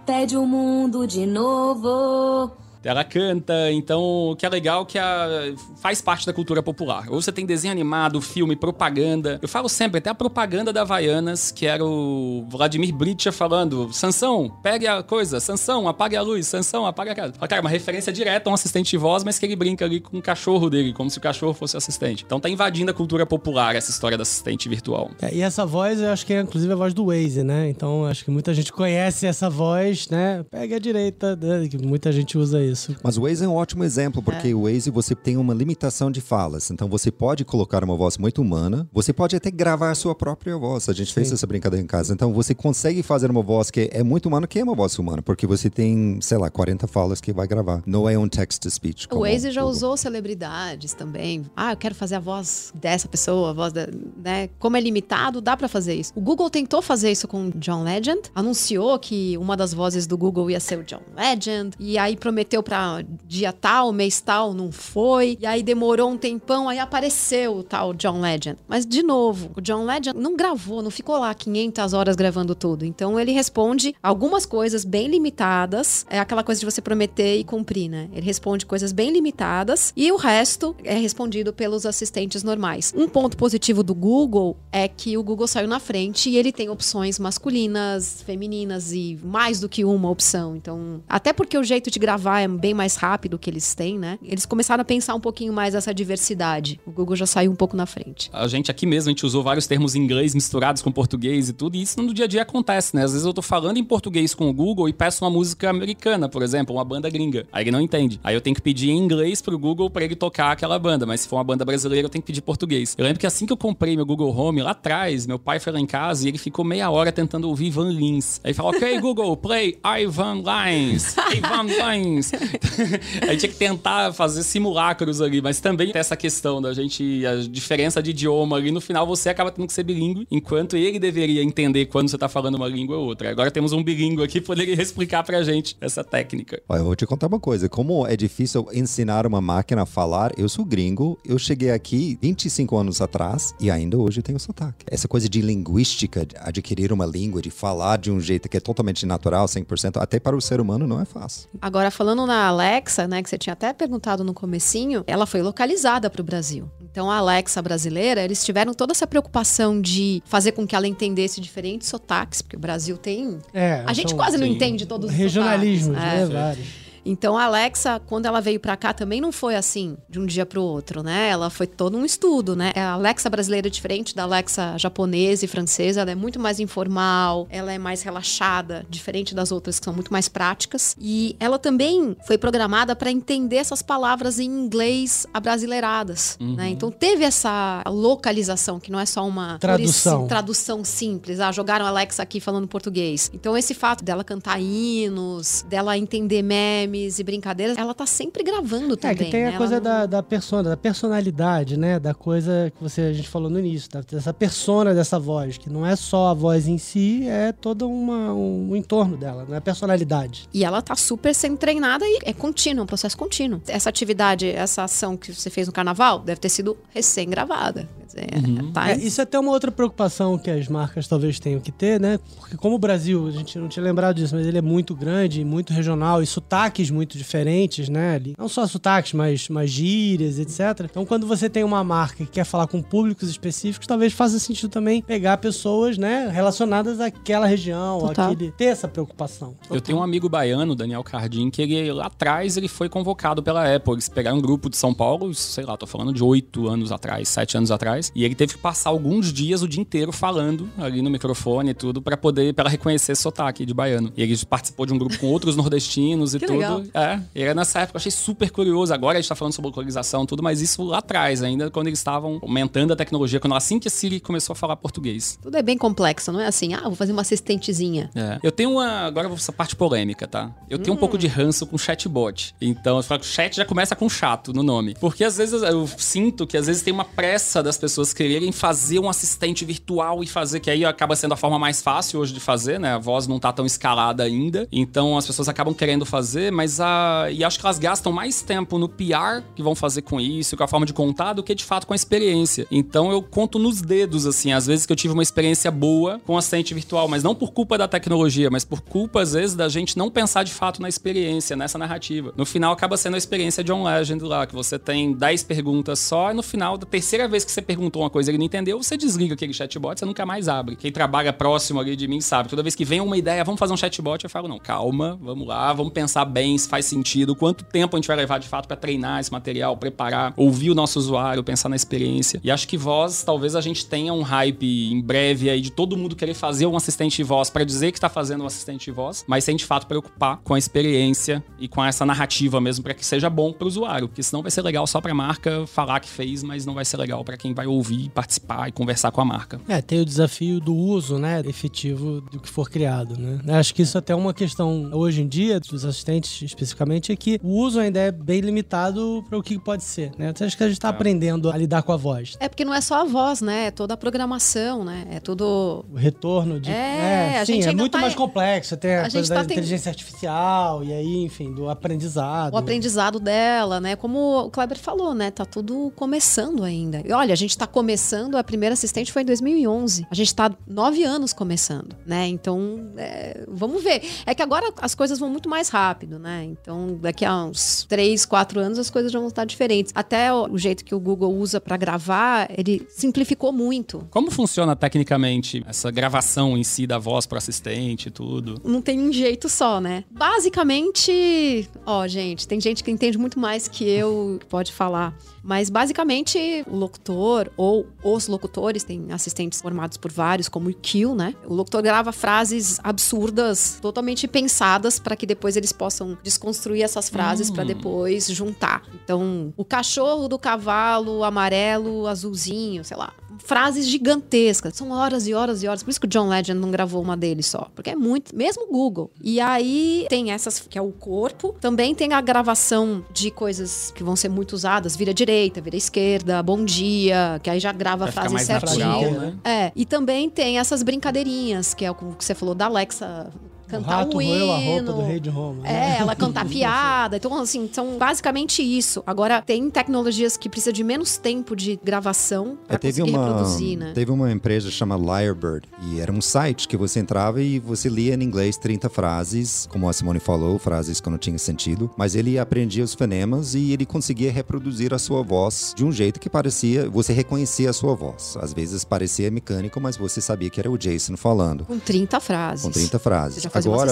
pede o mundo de novo. Ela canta, então o que é legal é que a- faz parte da cultura popular. Ou você tem desenho animado, filme, propaganda. Eu falo sempre, até a propaganda da Havaianas, que era o Vladimir Bricha falando: Sansão, pegue a coisa, Sansão, apague a luz, Sansão, apague a casa. Cara, uma referência direta a um assistente de voz, mas que ele brinca ali com o cachorro dele, como se o cachorro fosse assistente. Então tá invadindo a cultura popular essa história do assistente virtual. É, e essa voz, eu acho que é inclusive a voz do Waze, né? Então acho que muita gente conhece essa voz, né? Pega a direita, né? muita gente usa isso. Mas o Waze é um ótimo exemplo, porque o Waze você tem uma limitação de falas. Então você pode colocar uma voz muito humana, você pode até gravar a sua própria voz. A gente fez essa brincadeira em casa. Então você consegue fazer uma voz que é muito humana, que é uma voz humana, porque você tem, sei lá, 40 falas que vai gravar. Não é um text-to-speech. O Waze já usou celebridades também. Ah, eu quero fazer a voz dessa pessoa, a voz da. Né? Como é limitado, dá pra fazer isso. O Google tentou fazer isso com John Legend, anunciou que uma das vozes do Google ia ser o John Legend, e aí prometeu pra dia tal, mês tal, não foi. E aí demorou um tempão, aí apareceu o tal John Legend. Mas, de novo, o John Legend não gravou, não ficou lá 500 horas gravando tudo. Então, ele responde algumas coisas bem limitadas. É aquela coisa de você prometer e cumprir, né? Ele responde coisas bem limitadas e o resto é respondido pelos assistentes normais. Um ponto positivo do Google é que o Google saiu na frente e ele tem opções masculinas, femininas e mais do que uma opção. Então, até porque o jeito de gravar é bem mais rápido que eles têm, né? Eles começaram a pensar um pouquinho mais essa diversidade. O Google já saiu um pouco na frente. A gente aqui mesmo, a gente usou vários termos em inglês misturados com português e tudo, e isso no dia a dia acontece, né? Às vezes eu tô falando em português com o Google e peço uma música americana, por exemplo, uma banda gringa. Aí ele não entende. Aí eu tenho que pedir em inglês pro Google para ele tocar aquela banda, mas se for uma banda brasileira eu tenho que pedir português. Eu lembro que assim que eu comprei meu Google Home lá atrás, meu pai foi lá em casa e ele ficou meia hora tentando ouvir Van Lins. Aí falou: "OK, Google, play Ivan Lines". Ivan Lines. [LAUGHS] a gente tinha que tentar fazer simulacros ali, mas também tem essa questão da gente a diferença de idioma ali no final você acaba tendo que ser bilíngue, enquanto ele deveria entender quando você tá falando uma língua ou outra. Agora temos um bilíngue aqui que poderia explicar pra gente essa técnica. Olha, eu vou te contar uma coisa. Como é difícil ensinar uma máquina a falar, eu sou gringo, eu cheguei aqui 25 anos atrás e ainda hoje tenho sotaque. Essa coisa de linguística, de adquirir uma língua, de falar de um jeito que é totalmente natural, 100%, até para o ser humano não é fácil. Agora, falando na Alexa, né, que você tinha até perguntado no comecinho, ela foi localizada para o Brasil. Então, a Alexa brasileira, eles tiveram toda essa preocupação de fazer com que ela entendesse diferentes sotaques, porque o Brasil tem... É, A gente são quase não entende todos os regionalismos, sotaques. né? É. Vários. Então a Alexa, quando ela veio pra cá, também não foi assim, de um dia pro outro, né? Ela foi todo um estudo, né? A Alexa brasileira é diferente da Alexa japonesa e francesa, ela é muito mais informal, ela é mais relaxada, diferente das outras que são muito mais práticas. E ela também foi programada para entender essas palavras em inglês abrasileiradas, né? Então teve essa localização, que não é só uma Tradução. florici- tradução simples. Ah, jogaram a Alexa aqui falando português. Então, esse fato dela cantar hinos, dela entender memes e brincadeiras, ela tá sempre gravando É, também. que tem né? a coisa não- da, da persona, da personalidade, né? Da coisa que você, a gente falou no início, da- dessa persona dessa voz, que não é só a voz em si, é todo uma, um, entorno dela, não é a personalidade. E ela tá super sendo treinada e é contínuo, é um processo contínuo. Essa atividade, essa ação que você fez no carnaval, deve ter sido recém-gravada. Dizer, tá É, isso é até uma outra preocupação que as marcas talvez tenham que ter, né? Porque como o Brasil, a gente não tinha lembrado disso, mas ele é muito grande, muito regional e sotaques muito diferentes, né? Não só sotaques, mas, mas gírias, etc. Então, quando você tem uma marca que quer falar com públicos específicos, talvez faça sentido também pegar pessoas, né, relacionadas àquela região, Total. àquele, ter essa preocupação. Eu tenho um amigo baiano, Daniel Cardim, que ele lá atrás ele foi convocado pela Apple. Eles pegaram um grupo de São Paulo, sei lá, tô falando de oito anos atrás, sete anos atrás, e ele teve que passar alguns dias o dia inteiro falando ali no microfone e tudo pra poder para reconhecer sotaque de baiano. E ele participou de um grupo com outros nordestinos e Que tudo. legal. É, e era nessa época, eu achei super curioso. Agora a gente tá falando sobre localização e tudo, mas isso lá atrás ainda, quando eles estavam aumentando a tecnologia, quando assim que a Siri começou a falar português. Tudo é bem complexo, não é assim, ah, vou fazer uma assistentezinha. É. Eu tenho uma. Agora eu vou essa parte polêmica, tá? Eu tenho um pouco de ranço com chatbot. Então, eu falo que o chat já começa com chato no nome. Porque às vezes eu sinto que às vezes tem uma pressa das pessoas quererem fazer um assistente virtual e fazer, que aí acaba sendo a forma mais fácil hoje de fazer, né? A voz não tá tão escalada ainda. Então as pessoas acabam querendo fazer, mas a. E acho que elas gastam mais tempo no PR que vão fazer com isso, com a forma de contar, do que de fato com a experiência. Então eu conto nos dedos, assim, às vezes que eu tive uma experiência boa com assistente virtual, mas não por culpa da tecnologia, mas por culpa, às vezes, da gente não pensar de fato na experiência, nessa narrativa. No final, acaba sendo a experiência de John Legend lá, que você tem 10 perguntas só, e no final, da terceira vez que você perguntou uma coisa e ele não entendeu, você desliga aquele chatbot, você nunca mais abre. Quem trabalha próximo ali de mim sabe. Toda vez que vem uma ideia, vamos fazer um chatbot, eu falo, não, calma, vamos lá, vamos pensar bem se faz sentido, quanto tempo a gente vai levar de fato para treinar esse material, preparar, ouvir o nosso usuário, pensar na experiência. E acho que voz, talvez a gente tenha um hype em breve aí de todo mundo querer fazer um assistente de voz para dizer que está fazendo um assistente de voz, mas sem de fato preocupar com a experiência e com essa narrativa mesmo para que seja bom para o usuário, porque senão vai ser legal só para a marca falar que fez, mas não vai ser legal para quem vai vai ouvir, participar e conversar com a marca. É, tem o desafio do uso, né, efetivo do que for criado, né? Acho que isso até é uma questão hoje em dia dos assistentes especificamente é que o uso ainda é bem limitado para o que pode ser, né? Então, acho que a gente está aprendendo a lidar com a voz. É porque não é só a voz, né? É toda a programação, né? É tudo. O retorno de. É, a sim, gente é muito tá- mais complexo. Tem a, a coisa gente da tá ten- inteligência artificial e aí, enfim, do aprendizado. O aprendizado dela, né? Como o Kleber falou, né? Tá tudo começando ainda. E olha, a gente tá começando, a primeira assistente foi em 2011. A gente tá nove anos começando, né? Então, é, vamos ver. É que agora as coisas vão muito mais rápido, né? Então, daqui a uns três, quatro anos as coisas já vão estar diferentes. Até o, jeito que o Google usa pra gravar, ele simplificou muito. Como funciona tecnicamente essa gravação em si da voz para assistente e tudo? não tem um jeito só, né? Basicamente, ó, gente, tem gente que entende muito mais que eu que pode falar. Mas basicamente, o locutor ou os locutores, tem assistentes formados por vários, como o Kill, né? O locutor grava frases absurdas, totalmente pensadas, para que depois eles possam desconstruir essas frases pra depois juntar. Então, o cachorro do cavalo amarelo, azulzinho, sei lá. Frases gigantescas. São horas e horas e horas. Por isso que o John Legend não gravou uma deles só. Porque é muito. Mesmo o Google. E aí tem essas que é o corpo. Também tem a gravação de coisas que vão ser muito usadas. Vira direita, vira esquerda, bom dia. Que aí já grava a Vai frase certinha. natural, né? É. E também tem essas brincadeirinhas, que é o que você falou da Alexa O cantar rato o roeu a hino. roupa do rei de Roma. É, né? ela cantar [LAUGHS] piada. Então, assim, são basicamente isso. Agora, tem tecnologias que precisa de menos tempo de gravação É, pra teve conseguir uma reproduzir, né? teve uma empresa chamada Lyrebird e era um site que você entrava e você lia em inglês 30 frases, como a Simone falou, frases que não tinham sentido, mas ele aprendia os fonemas e ele conseguia reproduzir a sua voz de um jeito que parecia, você reconhecia a sua voz. Às vezes parecia mecânico, mas você sabia que era o Jason falando. Com 30 frases. Com 30 frases. Você já um Agora,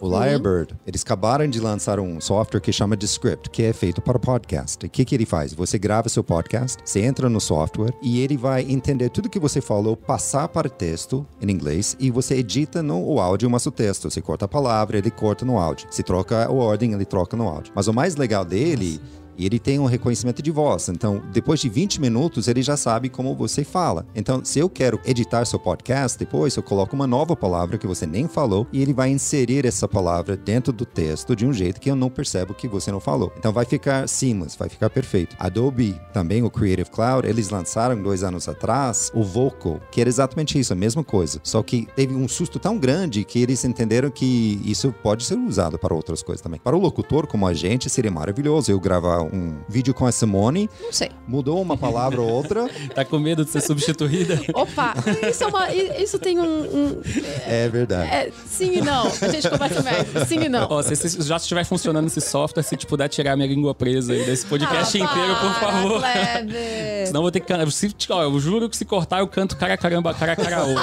o Uhum. Lyrebird, eles acabaram de lançar um software que chama Descript, que é feito para podcast. O que, que ele faz? Você grava seu podcast, você entra no software e ele vai entender tudo que você falou, passar para texto em inglês e você edita no o áudio o nosso texto. Você corta a palavra, ele corta no áudio. Se troca a ordem, ele troca no áudio. Mas o mais legal dele e ele tem um reconhecimento de voz. Então, depois de 20 minutos, ele já sabe como você fala. Então, se eu quero editar seu podcast, depois eu coloco uma nova palavra que você nem falou e ele vai inserir essa palavra dentro do texto de um jeito que eu não percebo que você não falou. Então, vai ficar seamless, vai ficar perfeito. Adobe, também o Creative Cloud, eles lançaram dois anos atrás o Vocal, que era exatamente isso, a mesma coisa. Só que teve um susto tão grande que eles entenderam que isso pode ser usado para outras coisas também. Para o locutor, como a gente, seria maravilhoso eu gravar um vídeo com a Simone, Não sei. mudou uma palavra ou outra, [LAUGHS] Tá com medo de ser substituída? [LAUGHS] Opa, isso, é uma, isso tem um. um- é verdade. é, sim e não. A gente começa médio. Sim e não. Ó, se, se já estiver funcionando esse software, se te puder tirar minha língua presa aí desse podcast Ah, inteiro, por para, favor. Kleber. [LAUGHS] Senão eu vou ter que cantar. Se, ó, eu juro que se cortar, eu canto cara caramba, cara caraô.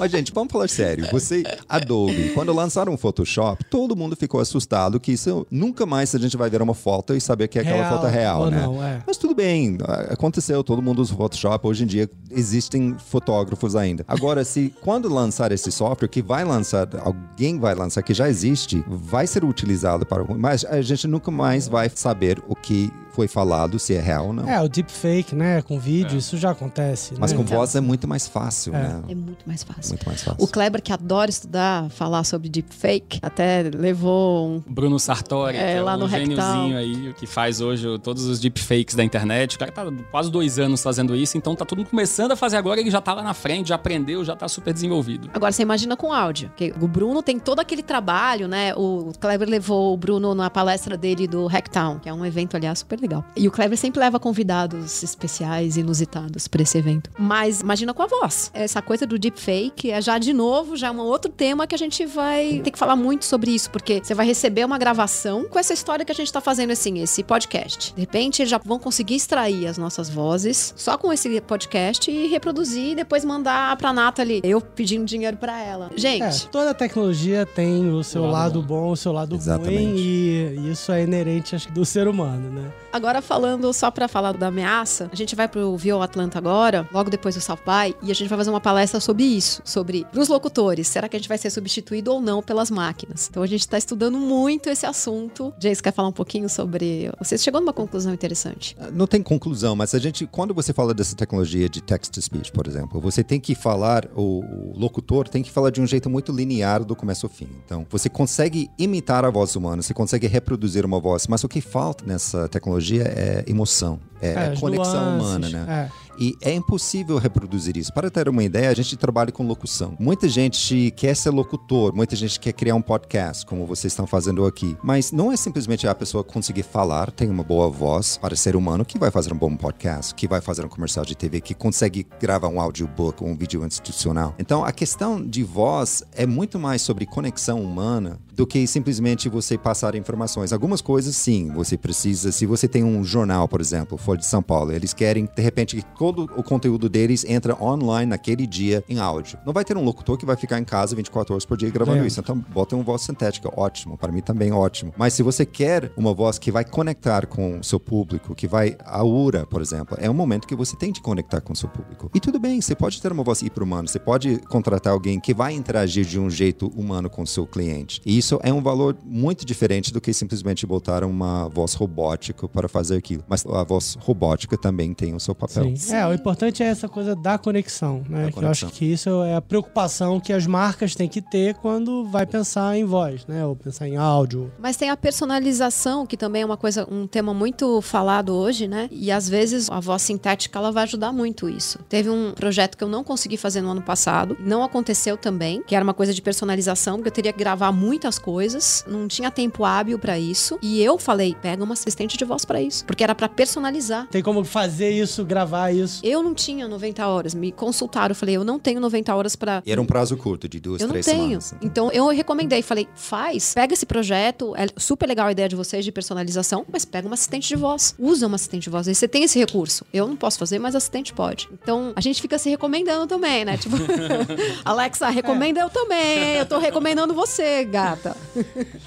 Mas, gente, vamos falar sério. Você, [LAUGHS] Adobe, quando lançaram o Photoshop, todo mundo ficou assustado que isso nunca mais a gente vai ver uma foto e saber que é aquela Real foto real, né? não, é. Mas tudo bem, aconteceu, todo mundo usa Photoshop. Hoje em dia existem fotógrafos ainda. Agora, se quando lançar esse software, que vai lançar, alguém vai lançar, que já existe, vai ser utilizado para. Mas a gente nunca mais vai saber o que foi falado, se é real ou não. É, o deepfake, né? Com vídeo, isso já acontece. Mas né? com voz é muito mais fácil, né? É muito mais fácil. Muito mais fácil. O Kleber, que adora estudar, falar sobre deepfake, até levou um. Bruno Sartori, É, que é lá um no Rectal. gêniozinho aí, que faz hoje todos os deepfakes da internet. O cara tá quase dois anos fazendo isso, então tá todo mundo começando a fazer agora, ele já tá lá na frente, já aprendeu, já tá super desenvolvido. Agora, você imagina com áudio. Porque o Bruno tem todo aquele trabalho, né? O Kleber levou o Bruno na palestra dele do Hacktown, que é um evento, aliás, super legal. E o Kleber sempre leva convidados especiais, inusitados pra esse evento. Mas imagina com a voz. Essa coisa do deepfake é já, de novo, já um outro tema que a gente vai ter que falar muito sobre isso, porque você vai receber uma gravação com essa história que a gente tá fazendo, assim, esse podcast. De repente, eles já vão conseguir extrair as nossas vozes só com esse podcast e reproduzir e depois mandar pra Nathalie, eu pedindo dinheiro pra ela. É, Gente, toda tecnologia tem o seu lado lado bom, o seu lado Exatamente. ruim, e isso é inerente acho, que, do ser humano, né? Agora falando só pra falar da ameaça, a gente vai pro Vio Atlanta agora, logo depois do South By, e a gente vai fazer uma palestra sobre isso, sobre pros locutores, será que a gente vai ser substituído ou não pelas máquinas? Então a gente tá estudando muito esse assunto. Jace quer falar um pouquinho sobre, você chegou numa conclusão interessante. Não tem conclusão, mas a gente, quando você fala dessa tecnologia de text-to-speech, por exemplo, você tem que falar, o locutor tem que falar de um jeito muito linear do começo ao fim. Então, você consegue imitar a voz humana, você consegue reproduzir uma voz, mas o que falta nessa tecnologia é emoção, é, É, as conexão nuances, humana, né? E é impossível reproduzir isso. Para ter uma ideia, a gente trabalha com locução. Muita gente quer ser locutor, muita gente quer criar um podcast, como vocês estão fazendo aqui. Mas não é simplesmente a pessoa conseguir falar, tem uma boa voz para ser humano, que vai fazer um bom podcast, que vai fazer um comercial de TV, que consegue gravar um audiobook, um vídeo institucional. Então, a questão de voz é muito mais sobre conexão humana do que simplesmente você passar informações. Algumas coisas, sim, você precisa. Se você tem um jornal, por exemplo, Folha de São Paulo, eles querem, de repente, todo o conteúdo deles entra online naquele dia em áudio. Não vai ter um locutor que vai ficar em casa 24 horas por dia gravando É. isso. Então, bota uma voz sintética, ótimo. Para mim também ótimo. Mas se você quer uma voz que vai conectar com o seu público, que vai. A URA, por exemplo, é um momento que você tem de conectar com o seu público. E tudo bem, você pode ter uma voz hiper-humana, você pode contratar alguém que vai interagir de um jeito humano com o seu cliente. E isso é um valor muito diferente do que simplesmente botar uma voz robótica para fazer aquilo. Mas a voz robótica também tem o seu papel. Sim. É, o importante é essa coisa da conexão, né? Da Que eu acho conexão. que isso é a preocupação que as marcas têm que ter quando vai pensar em voz, né? Ou pensar em áudio. Mas tem a personalização, que também é uma coisa, um tema muito falado hoje, né? E às vezes a voz sintética ela vai ajudar muito isso. Teve um projeto que eu não consegui fazer no ano passado, não aconteceu também, que era uma coisa de personalização, porque eu teria que gravar muitas coisas, não tinha tempo hábil pra isso. E eu falei, pega uma assistente de voz pra isso, porque era pra personalizar. Tem como fazer isso, gravar isso. Eu não tinha 90 horas, me consultaram, eu falei, eu não tenho 90 horas pra E era um prazo curto, de duas, eu não três tenho. semanas. Então eu recomendei, falei, faz, pega esse projeto, é super legal a ideia de vocês de personalização, mas pega uma assistente de voz, usa uma assistente de voz, aí você tem esse recurso. Eu não posso fazer, mas a assistente pode. Então a gente fica se recomendando também, né? Tipo, [LAUGHS] Alexa, recomenda eu também, eu tô recomendando você, gata.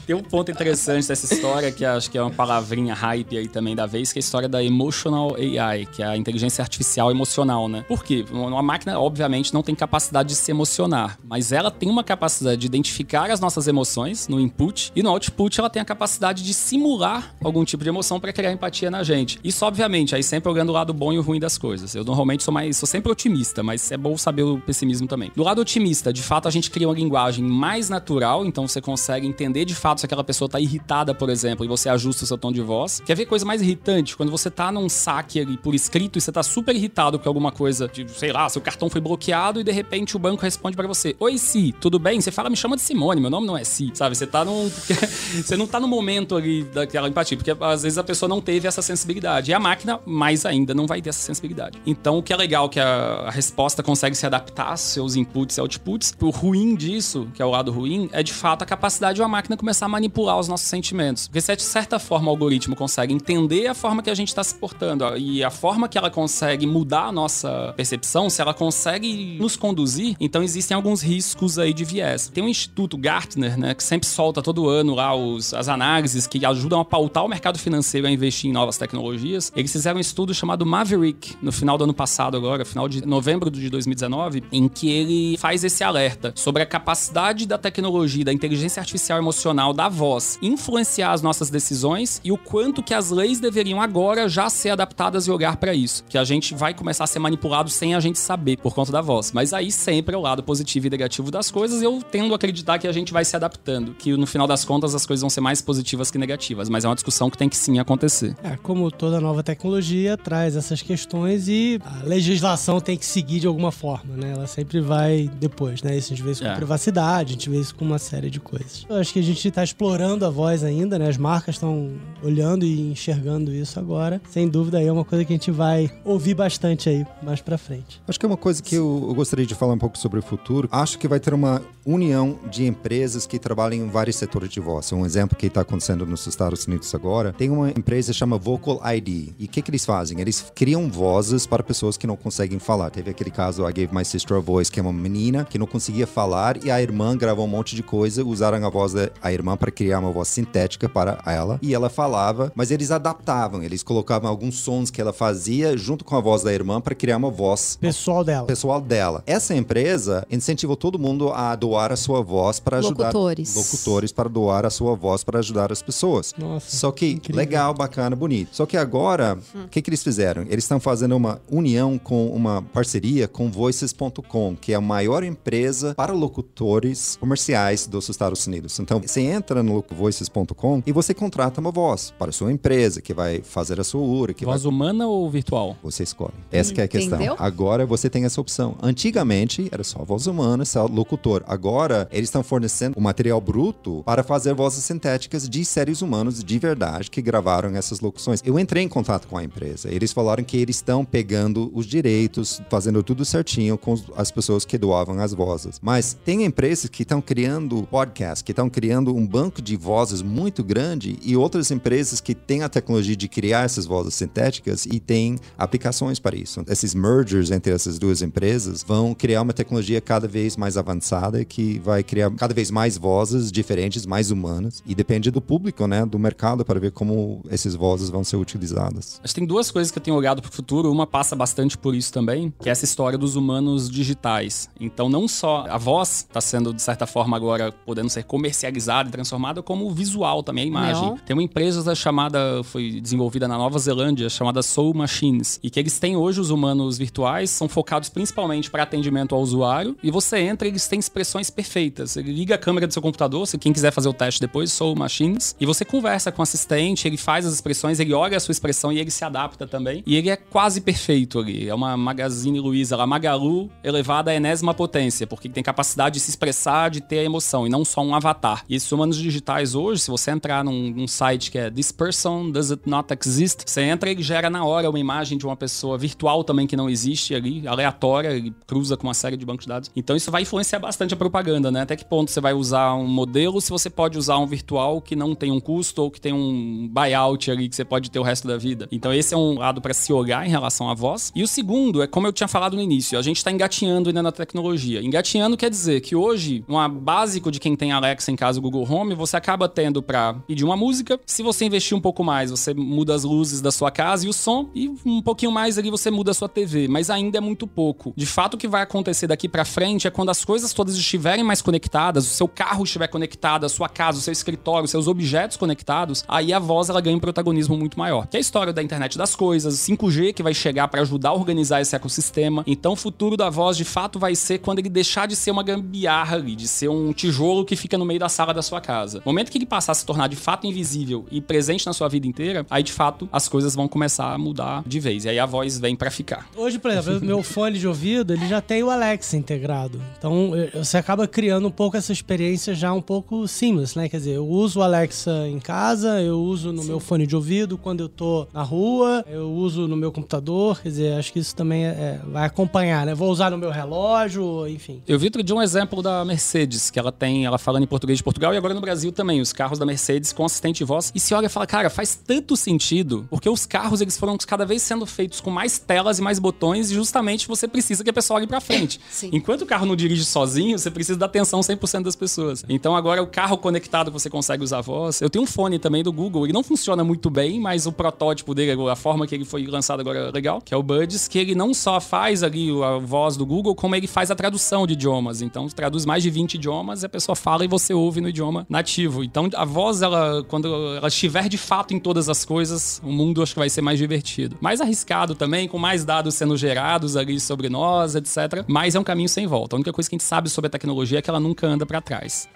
Tem um ponto interessante dessa história, que acho que é uma palavrinha hype aí também da vez, que é a história da Emotional AI, que é a inteligência artificial emocional, né? Por quê? Uma máquina, obviamente, não tem capacidade de se emocionar, mas ela tem uma capacidade de identificar as nossas emoções no input e no output ela tem a capacidade de simular algum tipo de emoção para criar empatia na gente. Isso, obviamente, aí sempre olhando o lado bom e o ruim das coisas. Eu normalmente sou mais, sou sempre otimista, mas é bom saber o pessimismo também. Do lado otimista, de fato, a gente cria uma linguagem mais natural, então você consegue entender de fato se aquela pessoa tá irritada, por exemplo, e você ajusta o seu tom de voz. Quer ver coisa mais irritante? Quando você tá num saque ali por escrito e você tá super irritado com alguma coisa, de, sei lá, seu cartão foi bloqueado e de repente o banco responde pra você: Oi, Si, tudo bem? Você fala, me chama de Simone, meu nome não é Si, sabe? Você tá num. [LAUGHS] você não tá no momento ali daquela empatia, porque às vezes a pessoa não teve essa sensibilidade. E a máquina, mais ainda, não vai ter essa sensibilidade. Então, o que é legal que a, a resposta consegue se adaptar aos seus inputs e outputs. O ruim disso, que é o lado ruim, é de fato a capacidade de uma máquina começar a manipular os nossos sentimentos. Porque se de certa forma o algoritmo consegue entender a forma que a gente está se portando ó, e a forma que ela consegue mudar a nossa percepção, se ela consegue nos conduzir, então existem alguns riscos aí de viés. Tem um instituto Gartner, né, que sempre solta todo ano lá os, as análises que ajudam a pautar o mercado financeiro a investir em novas tecnologias. Eles fizeram um estudo chamado Maverick no final do ano passado agora, final de novembro de 2019, em que ele faz esse alerta sobre a capacidade da tecnologia, da inteligência artificial emocional, da voz, influenciar as nossas decisões e o quanto que as leis deveriam agora já ser adaptadas e olhar para isso. Que a gente vai começar a ser manipulado sem a gente saber, por conta da voz. Mas aí sempre é o lado positivo e negativo das coisas, e eu tendo a acreditar que a gente vai se adaptando, que no final das contas as coisas vão ser mais positivas que negativas, mas é uma discussão que tem que sim acontecer. É, como toda nova tecnologia traz essas questões e a legislação tem que seguir de alguma forma, né? Ela sempre vai depois, né? Isso a gente vê isso com É. privacidade, a gente vê isso com uma série de coisas. Eu acho que a gente tá explorando a voz ainda, né? As marcas estão olhando e enxergando isso agora. Sem dúvida aí é uma coisa que a gente vai ouvir bastante aí mais pra frente. Acho que é uma coisa que eu, eu gostaria de falar um pouco sobre o futuro. Acho que vai ter uma união de empresas que trabalham em vários setores de voz. Um exemplo que está acontecendo nos Estados Unidos agora, tem uma empresa chamada Vocal ID. E o que, que eles fazem? Eles criam vozes para pessoas que não conseguem falar. Teve aquele caso, I Gave My Sister a Voice, que é uma menina que não conseguia falar e a irmã gravou um monte de coisa, usaram a voz da irmã para criar uma voz sintética para ela. E ela falava, mas eles adaptavam, eles colocavam alguns sons que ela fazia junto com a voz da irmã para criar uma voz Pessoal dela. pessoal dela. Essa empresa incentivou todo mundo a doar a sua voz para ajudar Locutores. locutores para doar a sua voz para ajudar as pessoas. Nossa, Só que incrível. legal, bacana, bonito. Só que agora, o que, que eles fizeram? Eles estão fazendo uma união com uma parceria com Voices.com, que é a maior empresa para locutores comerciais dos Estados Unidos. Então, você entra no Voices.com e você contrata uma voz para a sua empresa, que vai fazer a sua URA, que vai Voz humana ou virtual? você escolhe. Essa que é a questão. Entendeu? Agora você tem essa opção. Antigamente era só voz humana, só locutor. Agora eles estão fornecendo o material bruto para fazer vozes sintéticas de seres humanos de verdade que gravaram essas locuções. Eu entrei em contato com a empresa. Eles falaram que eles estão pegando os direitos, fazendo tudo certinho com as pessoas que doavam as vozes. Mas tem empresas que estão criando podcasts, que estão criando um banco de vozes muito grande e outras empresas que têm a tecnologia de criar essas vozes sintéticas e têm aplicações para isso. Esses mergers entre essas duas empresas vão criar uma tecnologia cada vez mais avançada que vai criar cada vez mais vozes diferentes, mais humanas e depende do público, né, do mercado para ver como essas vozes vão ser utilizadas. Acho que tem duas coisas que eu tenho olhado pro futuro. Uma passa bastante por isso também, que é essa história dos humanos digitais. Então, não só a voz está sendo, de certa forma, agora podendo ser comercializada e transformada, como o visual também, a imagem. Não. Tem uma empresa chamada, foi desenvolvida na Nova Zelândia, chamada Soul Machines, e que eles têm hoje os humanos virtuais, são focados principalmente para atendimento ao usuário, e você entra, eles têm expressões perfeitas. Ele liga a câmera do seu computador, se quem quiser fazer o teste depois, Soul Machines, e você conversa com o assistente, ele faz as expressões, ele olha a sua expressão e ele se adapta também. E ele é quase perfeito ali. É uma Magazine Luiza, lá, Magalu elevada à enésima potência, porque tem capacidade de se expressar, de ter a emoção, e não só um avatar. E esses humanos digitais hoje, se você entrar num, num site que é This Person Does It Not Exist, você entra e ele gera na hora uma imagem de uma pessoa virtual também que não existe ali, aleatória, ele cruza com uma série de bancos de dados. Então isso vai influenciar bastante a propaganda, né? Até que ponto você vai usar um modelo se você pode usar um virtual que não tem um custo ou que tem um buyout ali que você pode ter o resto da vida. Então esse é um lado para se olhar em relação à voz. E o segundo é como eu tinha falado no início, a gente está engatinhando ainda na tecnologia. Engatinhando quer dizer que hoje, um básico de quem tem Alexa em casa, o Google Home, você acaba tendo para pedir uma música. Se você investir um pouco mais, você muda as luzes da sua casa e o som e um pouquinho mais ali você muda a sua TV, mas ainda é muito pouco. De fato, o que vai acontecer daqui para frente é quando as coisas todas estiverem mais conectadas, o seu carro estiver conectado, a sua casa, o seu escritório, os seus objetos conectados, aí a voz ela ganha um protagonismo muito maior. Que é a história da internet das coisas, 5G que vai chegar para ajudar a organizar esse ecossistema. Então, o futuro da voz de fato vai ser quando ele deixar de ser uma gambiarra ali, de ser um tijolo que fica no meio da sala da sua casa. No momento que ele passar a se tornar de fato invisível e presente na sua vida inteira, aí de fato as coisas vão começar a mudar de vez. E aí a voz vem para ficar. Hoje, por exemplo, meu fone de ouvido, ele já tem o Alexa integrado. Então, você acaba criando um pouco essa experiência já um pouco seamless, né? Quer dizer, eu uso o Alexa em casa, eu uso no meu fone de ouvido quando eu tô na rua, eu uso no meu computador. Quer dizer, acho que isso também é- é- vai acompanhar, né? Vou usar no meu relógio, enfim. Eu vi outro dia um exemplo da Mercedes, que ela tem, ela falando em português de Portugal e agora no Brasil também, os carros da Mercedes com assistente de voz. E se olha e fala, cara, faz tanto sentido, porque os carros eles foram cada vez sendo feitos com mais telas e mais botões e justamente você precisa que a pessoa olhe pra frente. Sim. Enquanto o carro não dirige sozinho, você precisa da atenção 100% das pessoas. Então agora o carro conectado você consegue usar a voz. Eu tenho um fone também do Google, ele não funciona muito bem, mas o protótipo dele, a forma que ele foi lançado agora é legal, que é o Buds, que ele não só faz ali a voz do Google, como ele faz a tradução de idiomas. Então traduz mais de 20 idiomas, a pessoa fala e você ouve no idioma nativo. Então a voz, ela, quando ela estiver de fato em todas as coisas, o mundo acho que vai ser mais divertido. Mais arriscado também, com mais dados sendo gerados ali sobre nós, etc. Mas é um caminho sem volta. A única coisa que a gente sabe sobre a tecnologia é que ela nunca anda pra trás.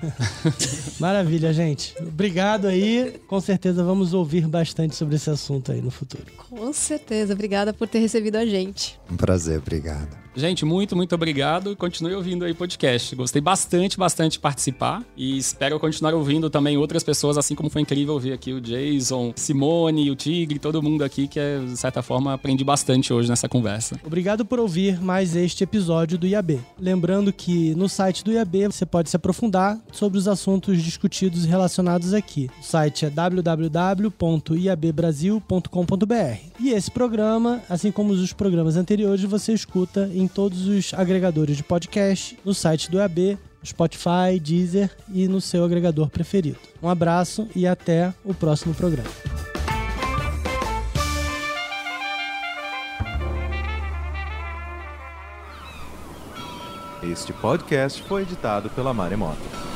[LAUGHS] Maravilha, gente. Obrigado aí. Com certeza vamos ouvir bastante sobre esse assunto aí no futuro. Com certeza. Obrigada por ter recebido a gente. Um prazer, obrigado. Gente, muito, muito obrigado. Continue ouvindo aí o podcast. Gostei bastante, bastante de participar. E espero continuar ouvindo também outras pessoas, assim como foi incrível ouvir aqui o Jason, Simone, o Tigre, todo mundo aqui, que é, de certa forma aprendi bastante hoje nessa conversa. Obrigado por ouvir mais este episódio do IAB. Lembrando que no site do IAB você pode se aprofundar sobre os assuntos discutidos e relacionados aqui. O site é www.iabbrasil.com.br. E esse programa, assim como os programas anteriores, você escuta em todos os agregadores de podcast, no site do IAB, Spotify, Deezer e no seu agregador preferido. Um abraço e até o próximo programa. Este podcast foi editado pela Maremoto.